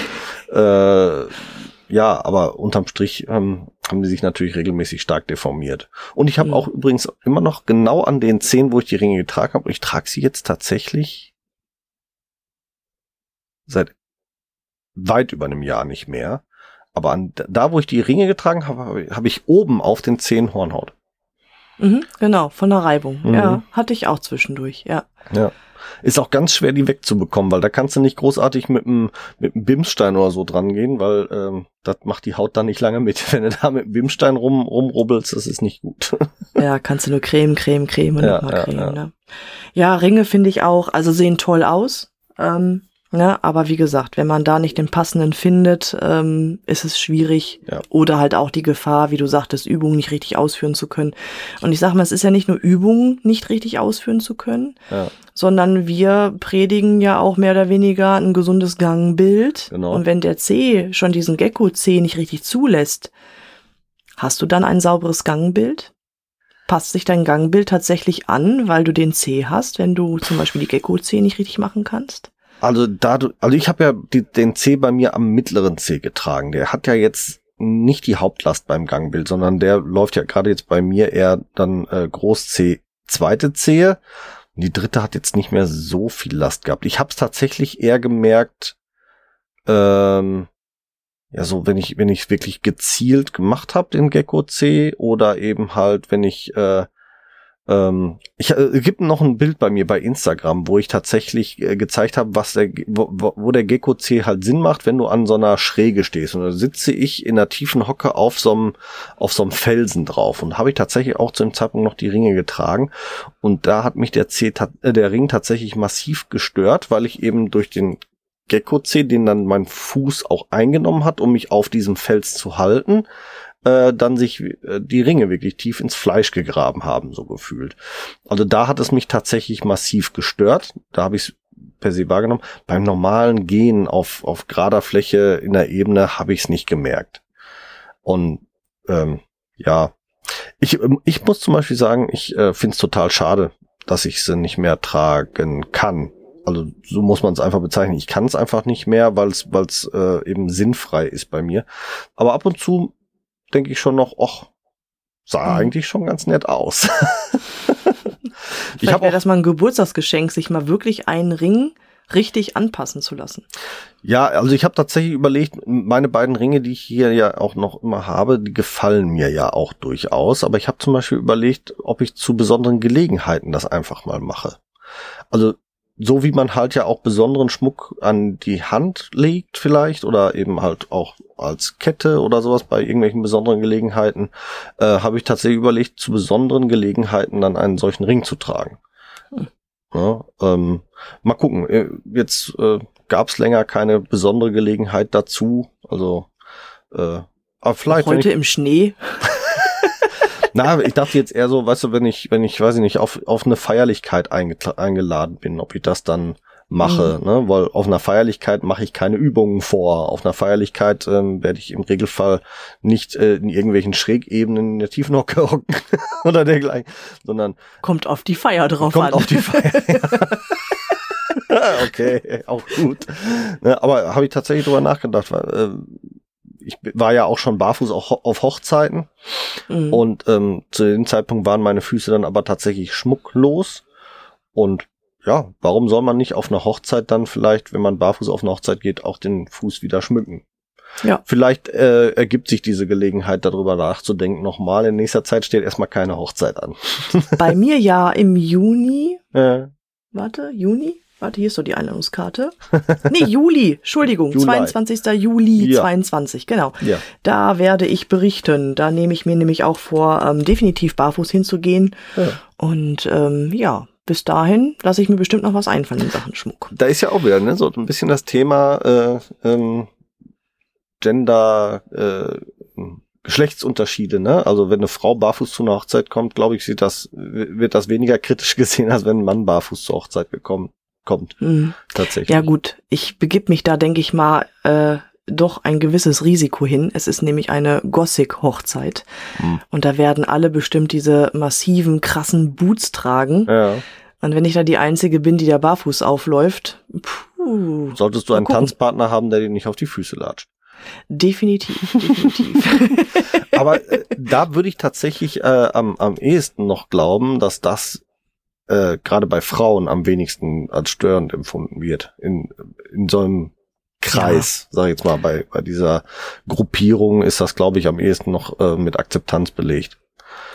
Äh, ja, aber unterm Strich ähm, haben die sich natürlich regelmäßig stark deformiert. Und ich habe Mhm. auch übrigens immer noch genau an den Zehen, wo ich die Ringe getragen habe, und ich trage sie jetzt tatsächlich seit weit über einem Jahr nicht mehr. Aber an, da, wo ich die Ringe getragen habe, habe ich- habe ich oben auf den Zehen Hornhaut. Mhm, genau, von der Reibung. Mhm. Ja, hatte ich auch zwischendurch, ja. Ja. Ist auch ganz schwer, die wegzubekommen, weil da kannst du nicht großartig mit einem mit einem Bimsstein oder so dran gehen, weil ähm, das macht die Haut dann nicht lange mit. Wenn du da mit dem Bimsstein rum, rumrubbelst, das ist nicht gut. Ja, kannst du nur Creme, Creme, Creme und Ja, nochmal ja, Creme. ja. Ne? ja, Ringe finde ich auch, also sehen toll aus. Ähm, ne? Aber wie gesagt, wenn man da nicht den passenden findet, ähm, ist es schwierig. Ja. Oder halt auch die Gefahr, wie du sagtest, Übungen nicht richtig ausführen zu können. Und ich sag mal, es ist ja nicht nur Übungen nicht richtig ausführen zu können, ja. sondern wir predigen ja auch mehr oder weniger ein gesundes Gangbild. Genau. Und wenn der C schon diesen Gecko-C nicht richtig zulässt, hast du dann ein sauberes Gangbild? Passt sich dein Gangbild tatsächlich an, weil du den C hast, wenn du zum Beispiel die Gecko-C nicht richtig machen kannst? Also da also ich habe ja die, den C bei mir am mittleren C getragen. Der hat ja jetzt nicht die Hauptlast beim Gangbild, sondern der läuft ja gerade jetzt bei mir eher dann äh, Groß C, zweite Zehe. Die dritte hat jetzt nicht mehr so viel Last gehabt. Ich habe es tatsächlich eher gemerkt, ähm, ja so, wenn ich wenn ich wirklich gezielt gemacht habe den Gecko C oder eben halt, wenn ich äh, ähm, ich, äh, gibt noch ein Bild bei mir bei Instagram, wo ich tatsächlich äh, gezeigt habe, was der, wo, wo der Gecko C halt Sinn macht, wenn du an so einer Schräge stehst. Und da sitze ich in einer tiefen Hocke auf so einem, auf so einem Felsen drauf. Und habe ich tatsächlich auch zu dem Zeitpunkt noch die Ringe getragen. Und da hat mich der C, äh, der Ring tatsächlich massiv gestört, weil ich eben durch den Gecko C, den dann mein Fuß auch eingenommen hat, um mich auf diesem Fels zu halten, äh, dann sich äh, die Ringe wirklich tief ins Fleisch gegraben haben, so gefühlt. Also da hat es mich tatsächlich massiv gestört. Da habe ich es per se wahrgenommen. Beim normalen Gehen auf, auf gerader Fläche in der Ebene habe ich es nicht gemerkt. Und ähm, ja, ich, ähm, ich muss zum Beispiel sagen, ich äh, finde es total schade, dass ich sie nicht mehr tragen kann. Also so muss man es einfach bezeichnen. Ich kann es einfach nicht mehr, weil es äh, eben sinnfrei ist bei mir. Aber ab und zu denke ich schon noch, ach, sah Mhm. eigentlich schon ganz nett aus. ich habe wäre das mal ein Geburtstagsgeschenk, sich mal wirklich einen Ring richtig anpassen zu lassen. Ja, also ich habe tatsächlich überlegt, meine beiden Ringe, die ich hier ja auch noch immer habe, die gefallen mir ja auch durchaus. Aber ich habe zum Beispiel überlegt, ob ich zu besonderen Gelegenheiten das einfach mal mache. Also so wie man halt ja auch besonderen Schmuck an die Hand legt vielleicht oder eben halt auch als Kette oder sowas bei irgendwelchen besonderen Gelegenheiten, äh, habe ich tatsächlich überlegt, zu besonderen Gelegenheiten dann einen solchen Ring zu tragen. Hm. Ja, ähm, mal gucken. Äh, jetzt äh, gab es länger keine besondere Gelegenheit dazu. Also äh, aber vielleicht. Heute ich, im Schnee. Na, ich dachte jetzt eher so, weißt du, wenn ich, wenn ich, weiß ich nicht, auf, auf eine Feierlichkeit eingeladen bin, ob ich das dann mache, mhm. ne? Weil auf einer Feierlichkeit mache ich keine Übungen vor. Auf einer Feierlichkeit ähm, werde ich im Regelfall nicht äh, in irgendwelchen Schrägebenen in der Tiefenhocke hocken oder dergleichen, sondern kommt auf die Feier drauf kommt an. auf die Feier. okay, auch gut. Ne, aber habe ich tatsächlich drüber nachgedacht, weil äh, ich war ja auch schon barfuß auch auf Hochzeiten mhm. und ähm, zu dem Zeitpunkt waren meine Füße dann aber tatsächlich schmucklos und ja, warum soll man nicht auf einer Hochzeit dann vielleicht, wenn man barfuß auf eine Hochzeit geht, auch den Fuß wieder schmücken? Ja. Vielleicht äh, ergibt sich diese Gelegenheit, darüber nachzudenken nochmal. In nächster Zeit steht erstmal keine Hochzeit an. Bei mir ja im Juni. Äh. Warte, Juni? Warte, hier ist doch die Einladungskarte. Nee, Juli, Entschuldigung, Juli. 22. Juli ja. 22, genau. Ja. Da werde ich berichten. Da nehme ich mir nämlich auch vor, ähm, definitiv barfuß hinzugehen. Ja. Und ähm, ja, bis dahin lasse ich mir bestimmt noch was einfallen in Sachen Schmuck. Da ist ja auch wieder ne, so ein bisschen das Thema äh, ähm, Gender, äh, Geschlechtsunterschiede, ne? Also wenn eine Frau barfuß zu einer Hochzeit kommt, glaube ich, sieht das, wird das weniger kritisch gesehen, als wenn ein Mann barfuß zur Hochzeit gekommen kommt. Mhm. Tatsächlich. Ja gut, ich begib mich da, denke ich mal, äh, doch ein gewisses Risiko hin. Es ist nämlich eine Gothic-Hochzeit. Mhm. Und da werden alle bestimmt diese massiven, krassen Boots tragen. Ja. Und wenn ich da die Einzige bin, die da barfuß aufläuft, puh, Solltest du einen. Tanzpartner haben, der dir nicht auf die Füße latscht. Definitiv, definitiv. Aber äh, da würde ich tatsächlich äh, am, am ehesten noch glauben, dass das äh, gerade bei Frauen am wenigsten als störend empfunden wird. In, in so einem Kreis, ja. sag ich jetzt mal, bei, bei dieser Gruppierung ist das, glaube ich, am ehesten noch äh, mit Akzeptanz belegt.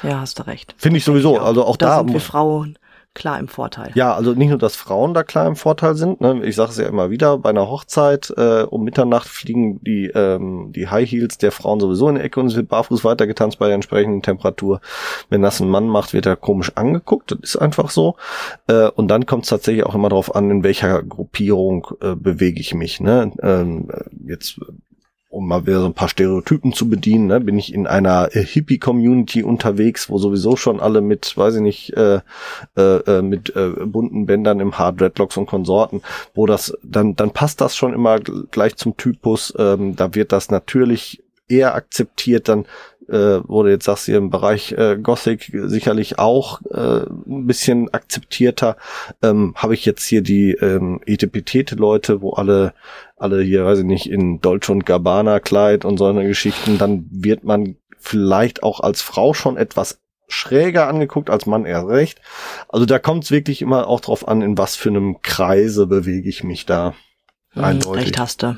Ja, hast du recht. Finde ich sowieso. Also auch da, da sind wir Frauen klar im Vorteil. Ja, also nicht nur, dass Frauen da klar im Vorteil sind. Ne? Ich sage es ja immer wieder, bei einer Hochzeit äh, um Mitternacht fliegen die, ähm, die High Heels der Frauen sowieso in die Ecke und es wird barfuß weitergetanzt bei der entsprechenden Temperatur. Wenn das ein Mann macht, wird er komisch angeguckt. Das ist einfach so. Äh, und dann kommt es tatsächlich auch immer darauf an, in welcher Gruppierung äh, bewege ich mich. Ne? Ähm, jetzt um mal wieder so ein paar Stereotypen zu bedienen, ne, bin ich in einer äh, Hippie-Community unterwegs, wo sowieso schon alle mit, weiß ich nicht, äh, äh, äh, mit äh, bunten Bändern im Haar, Dreadlocks und Konsorten, wo das, dann, dann passt das schon immer gleich zum Typus, ähm, da wird das natürlich eher akzeptiert, dann äh, wurde jetzt sagst du im Bereich äh, Gothic sicherlich auch äh, ein bisschen akzeptierter. Ähm, Habe ich jetzt hier die ähm, Etepetete-Leute, wo alle alle hier, weiß ich nicht, in Dolce und Gabbana Kleid und so eine Geschichten, dann wird man vielleicht auch als Frau schon etwas schräger angeguckt, als Mann eher recht. Also da kommt es wirklich immer auch drauf an, in was für einem Kreise bewege ich mich da. Hm, Eindeutig. Recht hast du.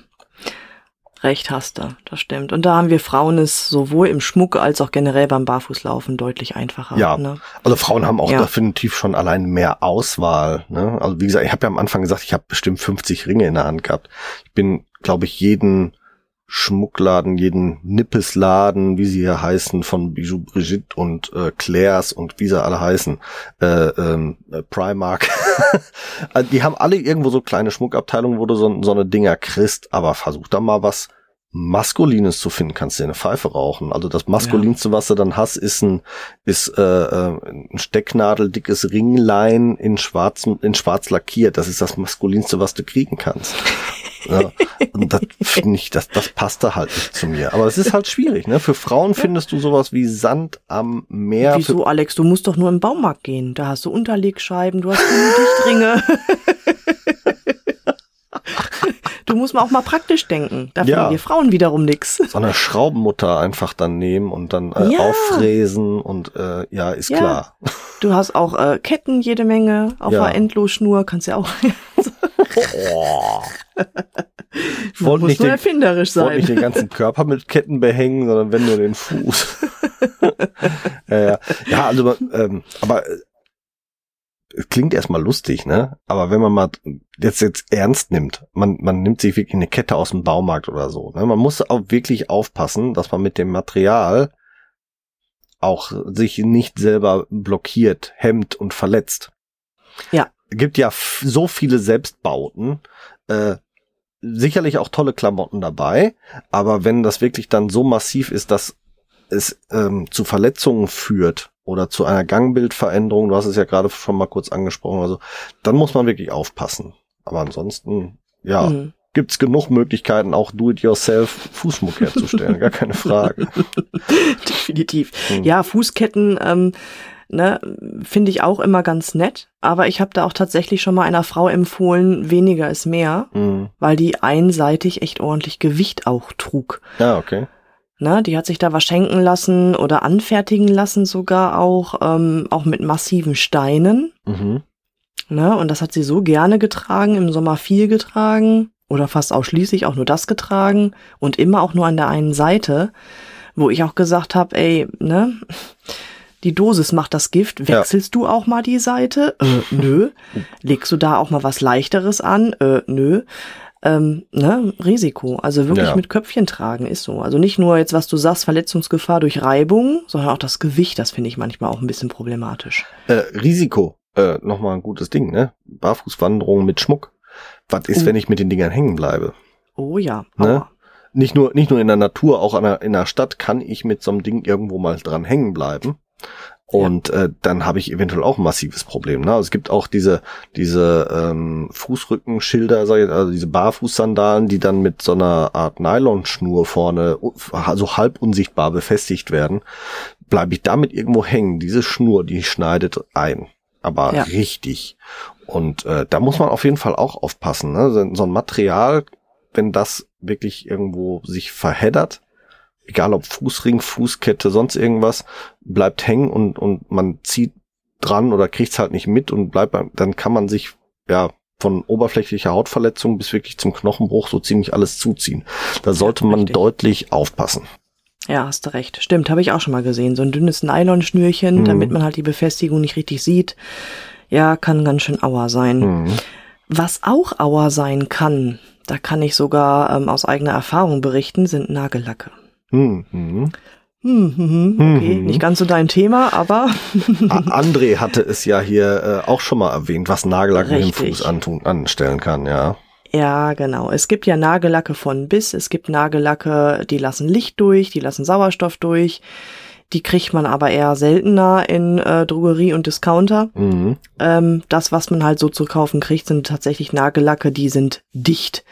Recht hast du, das stimmt. Und da haben wir Frauen es sowohl im Schmuck als auch generell beim Barfußlaufen deutlich einfacher. Ja, ne? also Frauen haben auch ja. definitiv schon allein mehr Auswahl. Ne? Also wie gesagt, ich habe ja am Anfang gesagt, ich habe bestimmt 50 Ringe in der Hand gehabt. Ich bin, glaube ich, jeden Schmuckladen, jeden Nippesladen, wie sie hier heißen, von Bijou Brigitte und äh, Claire's und wie sie alle heißen, äh, ähm, äh, Primark. also die haben alle irgendwo so kleine Schmuckabteilungen, wo du so, so eine Dinger kriegst, aber versuch da mal was Maskulines zu finden, kannst du eine Pfeife rauchen. Also das Maskulinste, ja. was du dann hast, ist ein, ist äh, äh, ein stecknadeldickes Ringlein in schwarz, in schwarz lackiert. Das ist das Maskulinste, was du kriegen kannst. Ja, und das finde ich, das, das passt da halt nicht zu mir. Aber es ist halt schwierig, ne? Für Frauen findest du sowas wie Sand am Meer. Wieso, Alex? Du musst doch nur im Baumarkt gehen. Da hast du Unterlegscheiben, du hast Dichtringe. Du musst mal auch mal praktisch denken. Da ja. finden wir Frauen wiederum nix. So eine Schraubenmutter einfach dann nehmen und dann äh, ja. auffräsen und äh, ja, ist ja. klar. Du hast auch äh, Ketten jede Menge auf ja. einer Endlosschnur, kannst ja auch. oh. Ich wollte nicht, den, erfinderisch sein. wollte nicht den ganzen Körper mit Ketten behängen, sondern wenn nur den Fuß. ja, ja. ja, also ähm, aber klingt erstmal lustig, ne? Aber wenn man mal jetzt jetzt ernst nimmt, man man nimmt sich wirklich eine Kette aus dem Baumarkt oder so, ne? Man muss auch wirklich aufpassen, dass man mit dem Material auch sich nicht selber blockiert, hemmt und verletzt. Ja. Gibt ja so viele Selbstbauten, äh, sicherlich auch tolle Klamotten dabei, aber wenn das wirklich dann so massiv ist, dass es ähm, zu Verletzungen führt oder zu einer Gangbildveränderung, du hast es ja gerade schon mal kurz angesprochen, also dann muss man wirklich aufpassen. Aber ansonsten, ja, mhm. gibt's genug Möglichkeiten, auch do-it-yourself Fußmuck herzustellen, gar keine Frage. Definitiv. Mhm. Ja, Fußketten, ähm, ne, finde ich auch immer ganz nett. Aber ich habe da auch tatsächlich schon mal einer Frau empfohlen, weniger ist mehr, mhm. weil die einseitig echt ordentlich Gewicht auch trug. Ja, okay. Ne, die hat sich da was schenken lassen oder anfertigen lassen sogar auch, ähm, auch mit massiven Steinen. Mhm. Ne, und das hat sie so gerne getragen, im Sommer viel getragen oder fast ausschließlich auch nur das getragen und immer auch nur an der einen Seite, wo ich auch gesagt habe, ey, ne, die Dosis macht das Gift. Wechselst ja. du auch mal die Seite? Äh, nö. Legst du da auch mal was leichteres an? Äh, nö ähm, ne, Risiko. Also wirklich ja. mit Köpfchen tragen ist so. Also nicht nur jetzt, was du sagst, Verletzungsgefahr durch Reibung, sondern auch das Gewicht, das finde ich manchmal auch ein bisschen problematisch. Äh, Risiko, äh, nochmal ein gutes Ding, ne? Barfußwanderung mit Schmuck. Was ist, oh. wenn ich mit den Dingern hängen bleibe? Oh ja. Ne? Nicht nur, nicht nur in der Natur, auch der, in der Stadt kann ich mit so einem Ding irgendwo mal dran hängen bleiben. Und äh, dann habe ich eventuell auch ein massives Problem. Ne? Also es gibt auch diese diese ähm, Fußrückenschilder, sag ich, also diese Barfußsandalen, die dann mit so einer Art Nylonschnur vorne also halb unsichtbar befestigt werden. Bleibe ich damit irgendwo hängen? Diese Schnur, die schneidet ein, aber ja. richtig. Und äh, da muss man auf jeden Fall auch aufpassen. Ne? So ein Material, wenn das wirklich irgendwo sich verheddert, egal ob Fußring, Fußkette, sonst irgendwas, bleibt hängen und, und man zieht dran oder kriegt's halt nicht mit und bleibt, dann kann man sich, ja, von oberflächlicher Hautverletzung bis wirklich zum Knochenbruch so ziemlich alles zuziehen. Da sollte ja, man deutlich aufpassen. Ja, hast du recht. Stimmt, habe ich auch schon mal gesehen. So ein dünnes Nylonschnürchen, mhm. damit man halt die Befestigung nicht richtig sieht. Ja, kann ganz schön Auer sein. Mhm. Was auch Auer sein kann, da kann ich sogar ähm, aus eigener Erfahrung berichten, sind Nagellacke. Mhm. Mhm, mhm. Okay, mhm. nicht ganz so dein Thema, aber. André hatte es ja hier äh, auch schon mal erwähnt, was Nagellack mit dem Fuß antun, anstellen kann, ja. Ja, genau. Es gibt ja Nagellacke von bis. Es gibt Nagellacke, die lassen Licht durch, die lassen Sauerstoff durch. Die kriegt man aber eher seltener in äh, Drogerie und Discounter. Mhm. Ähm, das, was man halt so zu kaufen kriegt, sind tatsächlich Nagellacke, die sind dicht.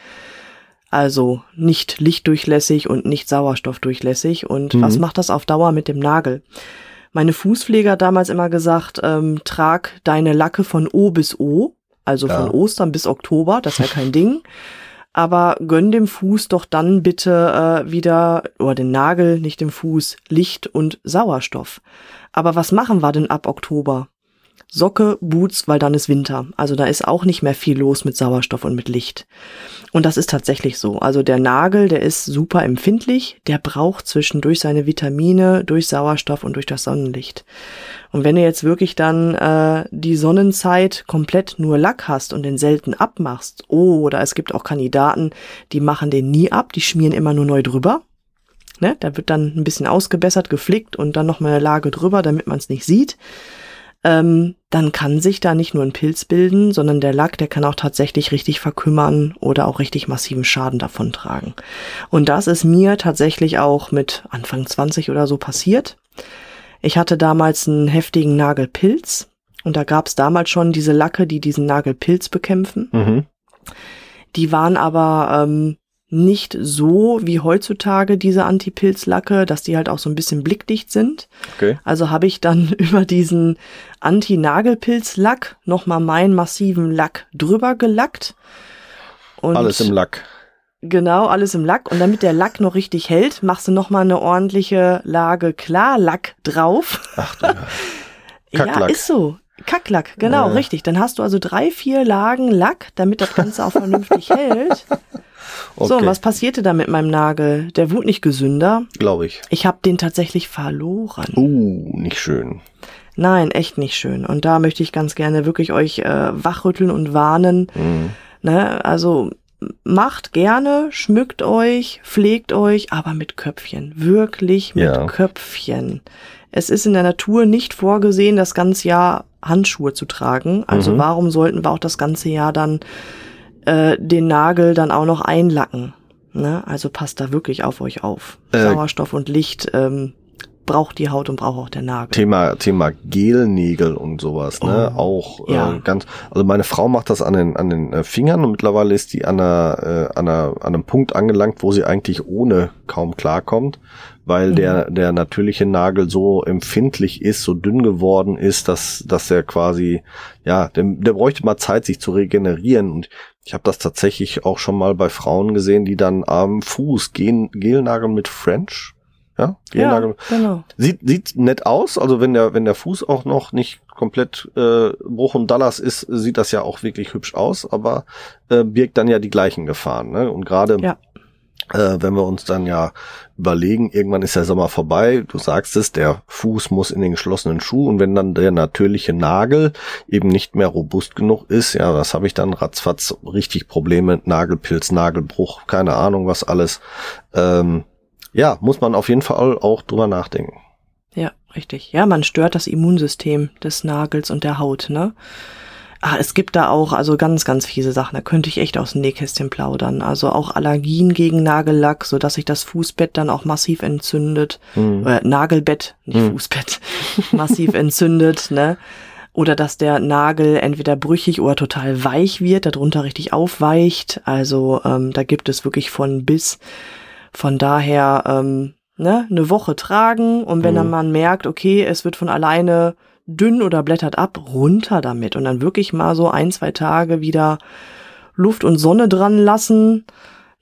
Also nicht lichtdurchlässig und nicht sauerstoffdurchlässig. Und mhm. was macht das auf Dauer mit dem Nagel? Meine Fußpfleger damals immer gesagt, ähm, trag deine Lacke von O bis O, also ja. von Ostern bis Oktober, das ist ja kein Ding. Aber gönn dem Fuß doch dann bitte äh, wieder, oder den Nagel, nicht dem Fuß, Licht und Sauerstoff. Aber was machen wir denn ab Oktober? Socke, Boots, weil dann ist Winter. Also da ist auch nicht mehr viel los mit Sauerstoff und mit Licht. Und das ist tatsächlich so. Also der Nagel, der ist super empfindlich. Der braucht zwischendurch seine Vitamine durch Sauerstoff und durch das Sonnenlicht. Und wenn du jetzt wirklich dann äh, die Sonnenzeit komplett nur Lack hast und den selten abmachst, oder es gibt auch Kandidaten, die machen den nie ab, die schmieren immer nur neu drüber. Ne? Da wird dann ein bisschen ausgebessert, geflickt und dann noch mal eine Lage drüber, damit man es nicht sieht ähm, dann kann sich da nicht nur ein Pilz bilden, sondern der Lack, der kann auch tatsächlich richtig verkümmern oder auch richtig massiven Schaden davontragen. Und das ist mir tatsächlich auch mit Anfang 20 oder so passiert. Ich hatte damals einen heftigen Nagelpilz und da gab es damals schon diese Lacke, die diesen Nagelpilz bekämpfen. Mhm. Die waren aber ähm, nicht so wie heutzutage diese Anti-Pilz-Lacke, dass die halt auch so ein bisschen blickdicht sind. Okay. Also habe ich dann über diesen Anti-Nagelpilz-Lack nochmal meinen massiven Lack drüber gelackt. Und alles im Lack. Genau, alles im Lack. Und damit der Lack noch richtig hält, machst du nochmal eine ordentliche Lage Klarlack drauf. Ach du Kacklack. Ja, ist so. Kacklack, genau, Äh. richtig. Dann hast du also drei, vier Lagen Lack, damit das Ganze auch vernünftig hält. So, Okay. und was passierte da mit meinem Nagel? Der wurde nicht gesünder. Glaube ich. Ich habe den tatsächlich verloren. Uh, nicht schön. Nein, echt nicht schön. Und da möchte ich ganz gerne wirklich euch äh, wachrütteln und warnen. Mhm. Ne? Also macht gerne, schmückt euch, pflegt euch, aber mit Köpfchen. Wirklich mit Ja. Köpfchen. Es ist in der Natur nicht vorgesehen, das ganze Jahr Handschuhe zu tragen. Also Mhm. warum sollten wir auch das ganze Jahr dann äh, den Nagel dann auch noch einlacken? Ne? Also passt da wirklich auf euch auf. Äh, Sauerstoff und Licht ähm, braucht die Haut und braucht auch der Nagel. Thema, Thema Gelnägel und sowas, ne? Oh, Auch ja. äh, ganz, also meine Frau macht das an den, an den äh, Fingern und mittlerweile ist die an, einer, äh, an, einer, an einem Punkt angelangt, wo sie eigentlich ohne kaum klarkommt, weil Mhm. der, der natürliche Nagel so empfindlich ist, so dünn geworden ist, dass, dass er quasi, ja, der, der bräuchte mal Zeit, sich zu regenerieren und ich habe das tatsächlich auch schon mal bei Frauen gesehen, die dann am Fuß gehen, Gelnagel mit French, ja, ja, genau. Sieht, sieht nett aus, also wenn der, wenn der Fuß auch noch nicht komplett äh, Bruch und Dallas ist, sieht das ja auch wirklich hübsch aus, aber äh, birgt dann ja die gleichen Gefahren. Ne? Und gerade Ja. äh, wenn wir uns dann ja überlegen, irgendwann ist der Sommer vorbei, du sagst es, der Fuß muss in den geschlossenen Schuh und wenn dann der natürliche Nagel eben nicht mehr robust genug ist, ja, was habe ich dann ratzfatz richtig Probleme, Nagelpilz, Nagelbruch, keine Ahnung was alles. Ähm, ja, muss man auf jeden Fall auch drüber nachdenken. Ja, richtig. Ja, man stört das Immunsystem des Nagels und der Haut, ne? Ah, es gibt da auch also ganz, ganz fiese Sachen. Da könnte ich echt aus dem Nähkästchen plaudern. Also auch Allergien gegen Nagellack, so dass sich das Fußbett dann auch massiv entzündet. Hm. Äh, Nagelbett, nicht Hm. Fußbett, massiv entzündet, ne? Oder dass der Nagel entweder brüchig oder total weich wird, darunter richtig aufweicht. Also ähm, da gibt es wirklich von bis. Von daher ähm, ne, eine Woche tragen und wenn Mhm. dann man merkt, okay, es wird von alleine dünn oder blättert ab, runter damit und dann wirklich mal so ein, zwei Tage wieder Luft und Sonne dran lassen.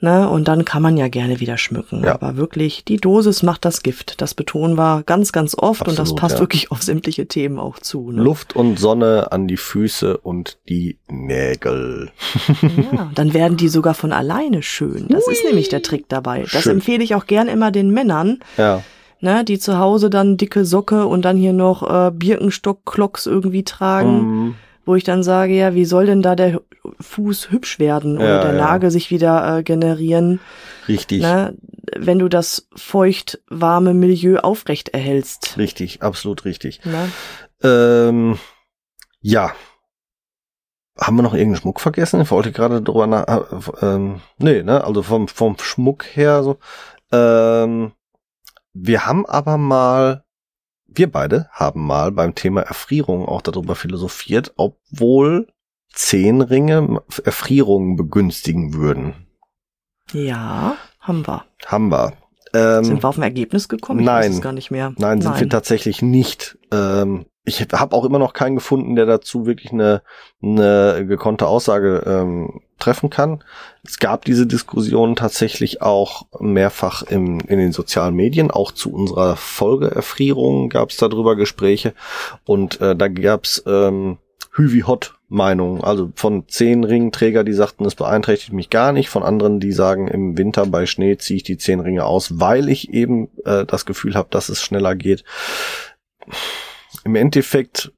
Ne, und dann kann man ja gerne wieder schmücken. Ja. Aber wirklich, die Dosis macht das Gift. Das betonen wir ganz, ganz oft und das Absolut, passt ja. wirklich auf sämtliche Themen auch zu. Ne? Luft und Sonne an die Füße und die Nägel. Ja, dann werden die sogar von alleine schön. Das ist nämlich der Trick dabei. Das Schön. empfehle ich auch gern immer den Männern, Ja, ne, die zu Hause dann dicke Socke und dann hier noch äh, Birkenstock-Klocks irgendwie tragen, mm, wo ich dann sage, ja, wie soll denn da der Fuß hübsch werden oder Ja, der ja. Nagel sich wieder äh, generieren, richtig, ne, wenn du das feucht warme Milieu aufrecht erhältst. richtig, absolut richtig. Ne? Ähm, ja. Haben wir noch irgendeinen Schmuck vergessen? Ich wollte gerade drüber nach. Äh, ähm, nee, ne? Also vom, vom Schmuck her so. Ähm, wir haben aber mal, wir beide haben mal beim Thema Erfrierung auch darüber philosophiert, obwohl zehn Ringe Erfrierungen begünstigen würden. Ja, haben wir. Haben wir. Ähm, Sind wir auf ein Ergebnis gekommen? Ich weiß nein. es gar nicht mehr. Nein, sind wir tatsächlich nicht. Ähm, ich habe auch immer noch keinen gefunden, der dazu wirklich eine, eine gekonnte Aussage ähm, treffen kann. Es gab diese Diskussion tatsächlich auch mehrfach im, in den sozialen Medien, auch zu unserer Folge Erfrierung gab es darüber Gespräche und äh, da gab es ähm, Hüvi Hot Meinungen, also von zehn Ringträger, die sagten, es beeinträchtigt mich gar nicht, von anderen, die sagen, im Winter bei Schnee ziehe ich die zehn Ringe aus, weil ich eben äh, das Gefühl habe, dass es schneller geht. Im Endeffekt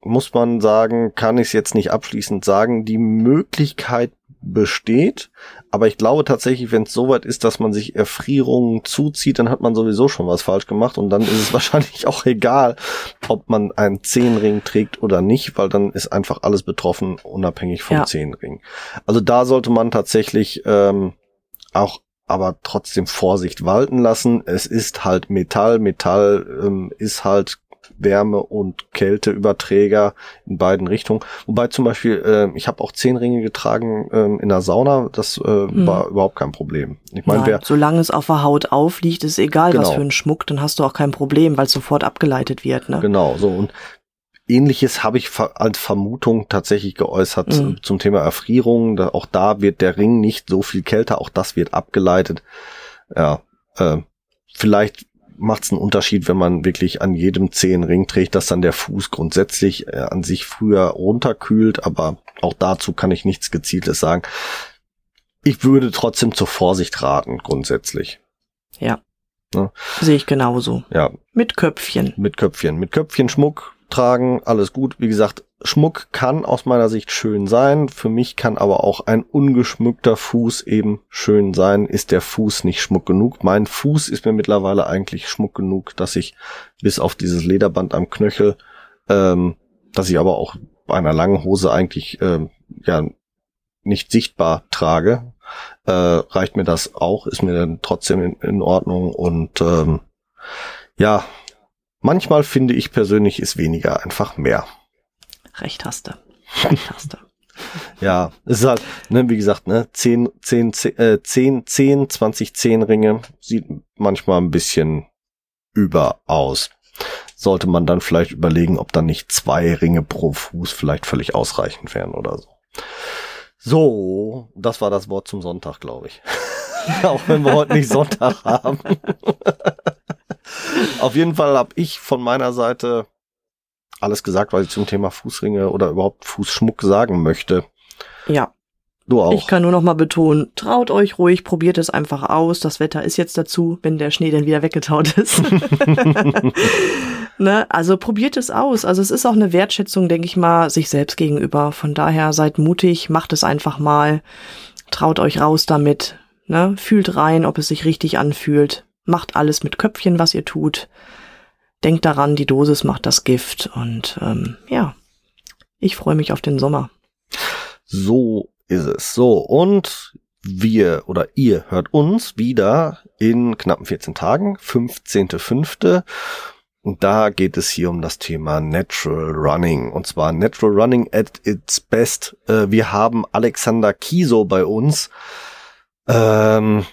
muss man sagen, kann ich es jetzt nicht abschließend sagen, die Möglichkeit besteht, aber ich glaube tatsächlich, wenn es soweit ist, dass man sich Erfrierungen zuzieht, dann hat man sowieso schon was falsch gemacht und dann ist es wahrscheinlich auch egal, ob man einen Zehnring trägt oder nicht, weil dann ist einfach alles betroffen, unabhängig vom Ja. Zehnring. Also da sollte man tatsächlich ähm, auch aber trotzdem Vorsicht walten lassen. Es ist halt Metall. Metall ähm, ist halt Wärme- und Kälteüberträger in beiden Richtungen. Wobei zum Beispiel, äh, ich habe auch zehn Ringe getragen ähm, in der Sauna. Das äh, Hm. war überhaupt kein Problem. Ich meine, wer solange es auf der Haut aufliegt, ist egal, was Genau. für ein Schmuck, dann hast du auch kein Problem, weil es sofort abgeleitet wird. Ne? Genau, so und Ähnliches habe ich als Vermutung tatsächlich geäußert Mhm. zum Thema Erfrierung. Da, auch da wird der Ring nicht so viel kälter, auch das wird abgeleitet. Ja, äh, vielleicht macht es einen Unterschied, wenn man wirklich an jedem Zehen Ring trägt, dass dann der Fuß grundsätzlich äh, an sich früher runterkühlt, aber auch dazu kann ich nichts Gezieltes sagen. Ich würde trotzdem zur Vorsicht raten, grundsätzlich. Ja. Ja. Sehe ich genauso. Ja, Mit Köpfchen. mit Köpfchen. Mit Köpfchen Schmuck tragen, alles gut. Wie gesagt, Schmuck kann aus meiner Sicht schön sein. Für mich kann aber auch ein ungeschmückter Fuß eben schön sein. Ist der Fuß nicht Schmuck genug? Mein Fuß ist mir mittlerweile eigentlich Schmuck genug, dass ich bis auf dieses Lederband am Knöchel, ähm, dass ich aber auch bei einer langen Hose eigentlich ähm, ja nicht sichtbar trage, äh, reicht mir das auch, ist mir dann trotzdem in, in Ordnung und ähm, ja, manchmal finde ich persönlich ist weniger einfach mehr. Recht hast du. Recht hast du. Ja, es ist halt, ne, wie gesagt, ne, 10, 10, 10, äh, 10, 10, 20 10 Ringe sieht manchmal ein bisschen über aus. Sollte man dann vielleicht überlegen, ob dann nicht zwei Ringe pro Fuß vielleicht völlig ausreichend wären oder so. So, das war das Wort zum Sonntag, glaube ich. Auch wenn wir heute nicht Sonntag haben. Auf jeden Fall habe ich von meiner Seite alles gesagt, was ich zum Thema Fußringe oder überhaupt Fußschmuck sagen möchte. Ja, Du auch. ich kann nur noch mal betonen, traut euch ruhig, probiert es einfach aus. Das Wetter ist jetzt dazu, wenn der Schnee dann wieder weggetaut ist. ne? Also probiert es aus. Also es ist auch eine Wertschätzung, denke ich mal, sich selbst gegenüber. Von daher seid mutig, macht es einfach mal. Traut euch raus damit. Ne? Fühlt rein, ob es sich richtig anfühlt. Macht alles mit Köpfchen, was ihr tut. Denkt daran, die Dosis macht das Gift. Und ähm, ja, ich freue mich auf den Sommer. So ist es. So, und wir oder ihr hört uns wieder in knappen 14 Tagen, 15.05. Und da geht es hier um das Thema Natural Running. Und zwar Natural Running at its best. Äh, wir haben Alexander Kiso bei uns. Ähm,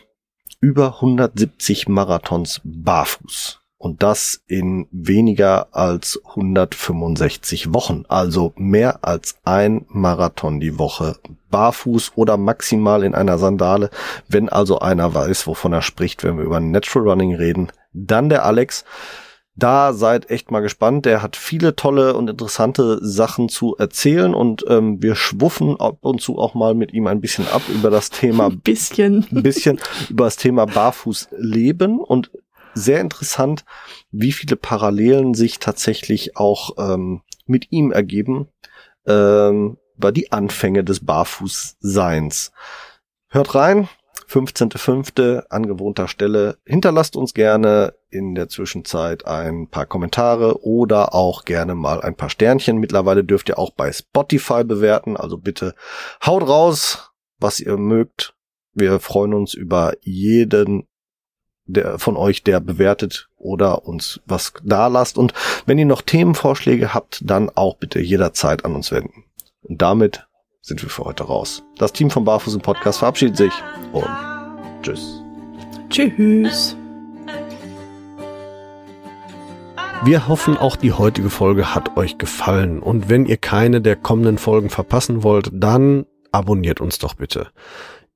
über 170 Marathons barfuß. Und das in weniger als 165 Wochen. Also mehr als ein Marathon die Woche. Barfuß oder maximal in einer Sandale. Wenn also einer weiß, wovon er spricht, wenn wir über Natural Running reden, dann der Alex. Da seid echt mal gespannt. Der hat viele tolle und interessante Sachen zu erzählen und ähm, wir schwuffen ab und zu auch mal mit ihm ein bisschen ab über das Thema Ein bisschen. ein bisschen über das Thema Barfußleben und sehr interessant, wie viele Parallelen sich tatsächlich auch ähm, mit ihm ergeben ähm, über die Anfänge des Barfußseins. Hört rein, 15.05. an gewohnter Stelle. Hinterlasst uns gerne in der Zwischenzeit ein paar Kommentare oder auch gerne mal ein paar Sternchen. Mittlerweile dürft ihr auch bei Spotify bewerten, also bitte haut raus, was ihr mögt. Wir freuen uns über jeden der von euch, der bewertet oder uns was da lasst. Und wenn ihr noch Themenvorschläge habt, dann auch bitte jederzeit an uns wenden. Und damit sind wir für heute raus. Das Team vom Barfuß im Podcast verabschiedet sich und tschüss. Tschüss. Wir hoffen, auch die heutige Folge hat euch gefallen. Und wenn ihr keine der kommenden Folgen verpassen wollt, dann abonniert uns doch bitte.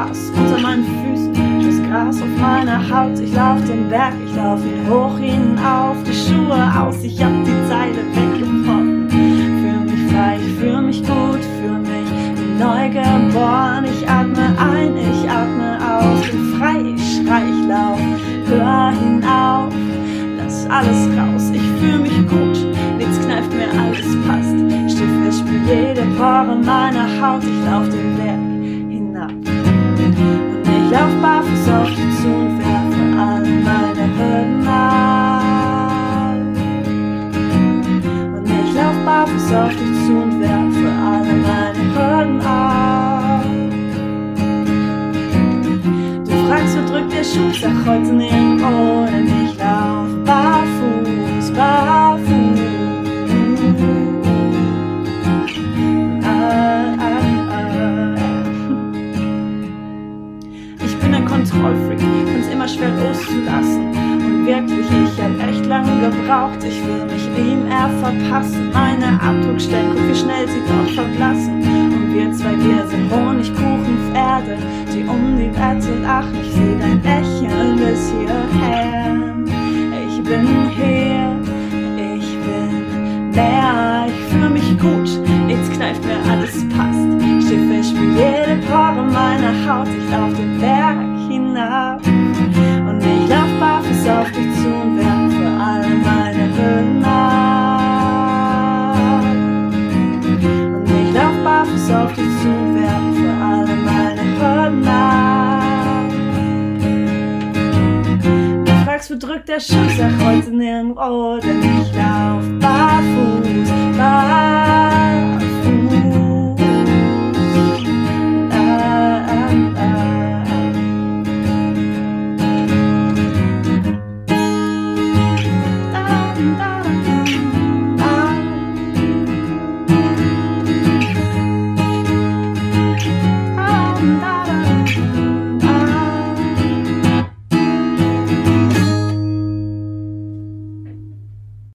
Gras unter meinen Füßen, das Gras auf meiner Haut. Ich lauf den Berg, ich lauf ihn hoch hinauf, die Schuhe aus, ich hab die Zeile weggebrochen. Fühl mich frei, ich fühl mich gut, fühl mich wie neu geboren. Ich atme ein, ich atme aus, bin frei, ich schrei, ich lauf, hör hinauf, lass alles raus. Ich fühl mich gut, nichts kneift mir, alles passt. Steh fest, spür jede Pore meiner Haut, ich lauf den Berg ich lauf barfuß auf dich zu und werfe alle meine Hürden ab. Und ich lauf barfuß auf dich zu und werfe alle meine Hürden ab. Du fragst, wo drückt der Schuh, sag heute nirgendwo, denn ich lauf barfuß, schwer loszulassen. Und wirklich, ich hab echt lange gebraucht. Ich will mich ihm eher verpassen. Meine Abdruckstellen, guck wie schnell sie doch verblassen. Und wir zwei, wir sind Honigkuchenpferde, die um die Wette lachen. Ich seh dein Lächeln bis hierher. Ich bin hier, ich bin mehr, ich fühl mich gut. Nichts kneift mir, alles passt. Steh wie jede Pore meiner Haut. Ich lauf den Berg drückt der Schuh, sag heute nirgendwo, denn ich lauf barfuß, barfuß.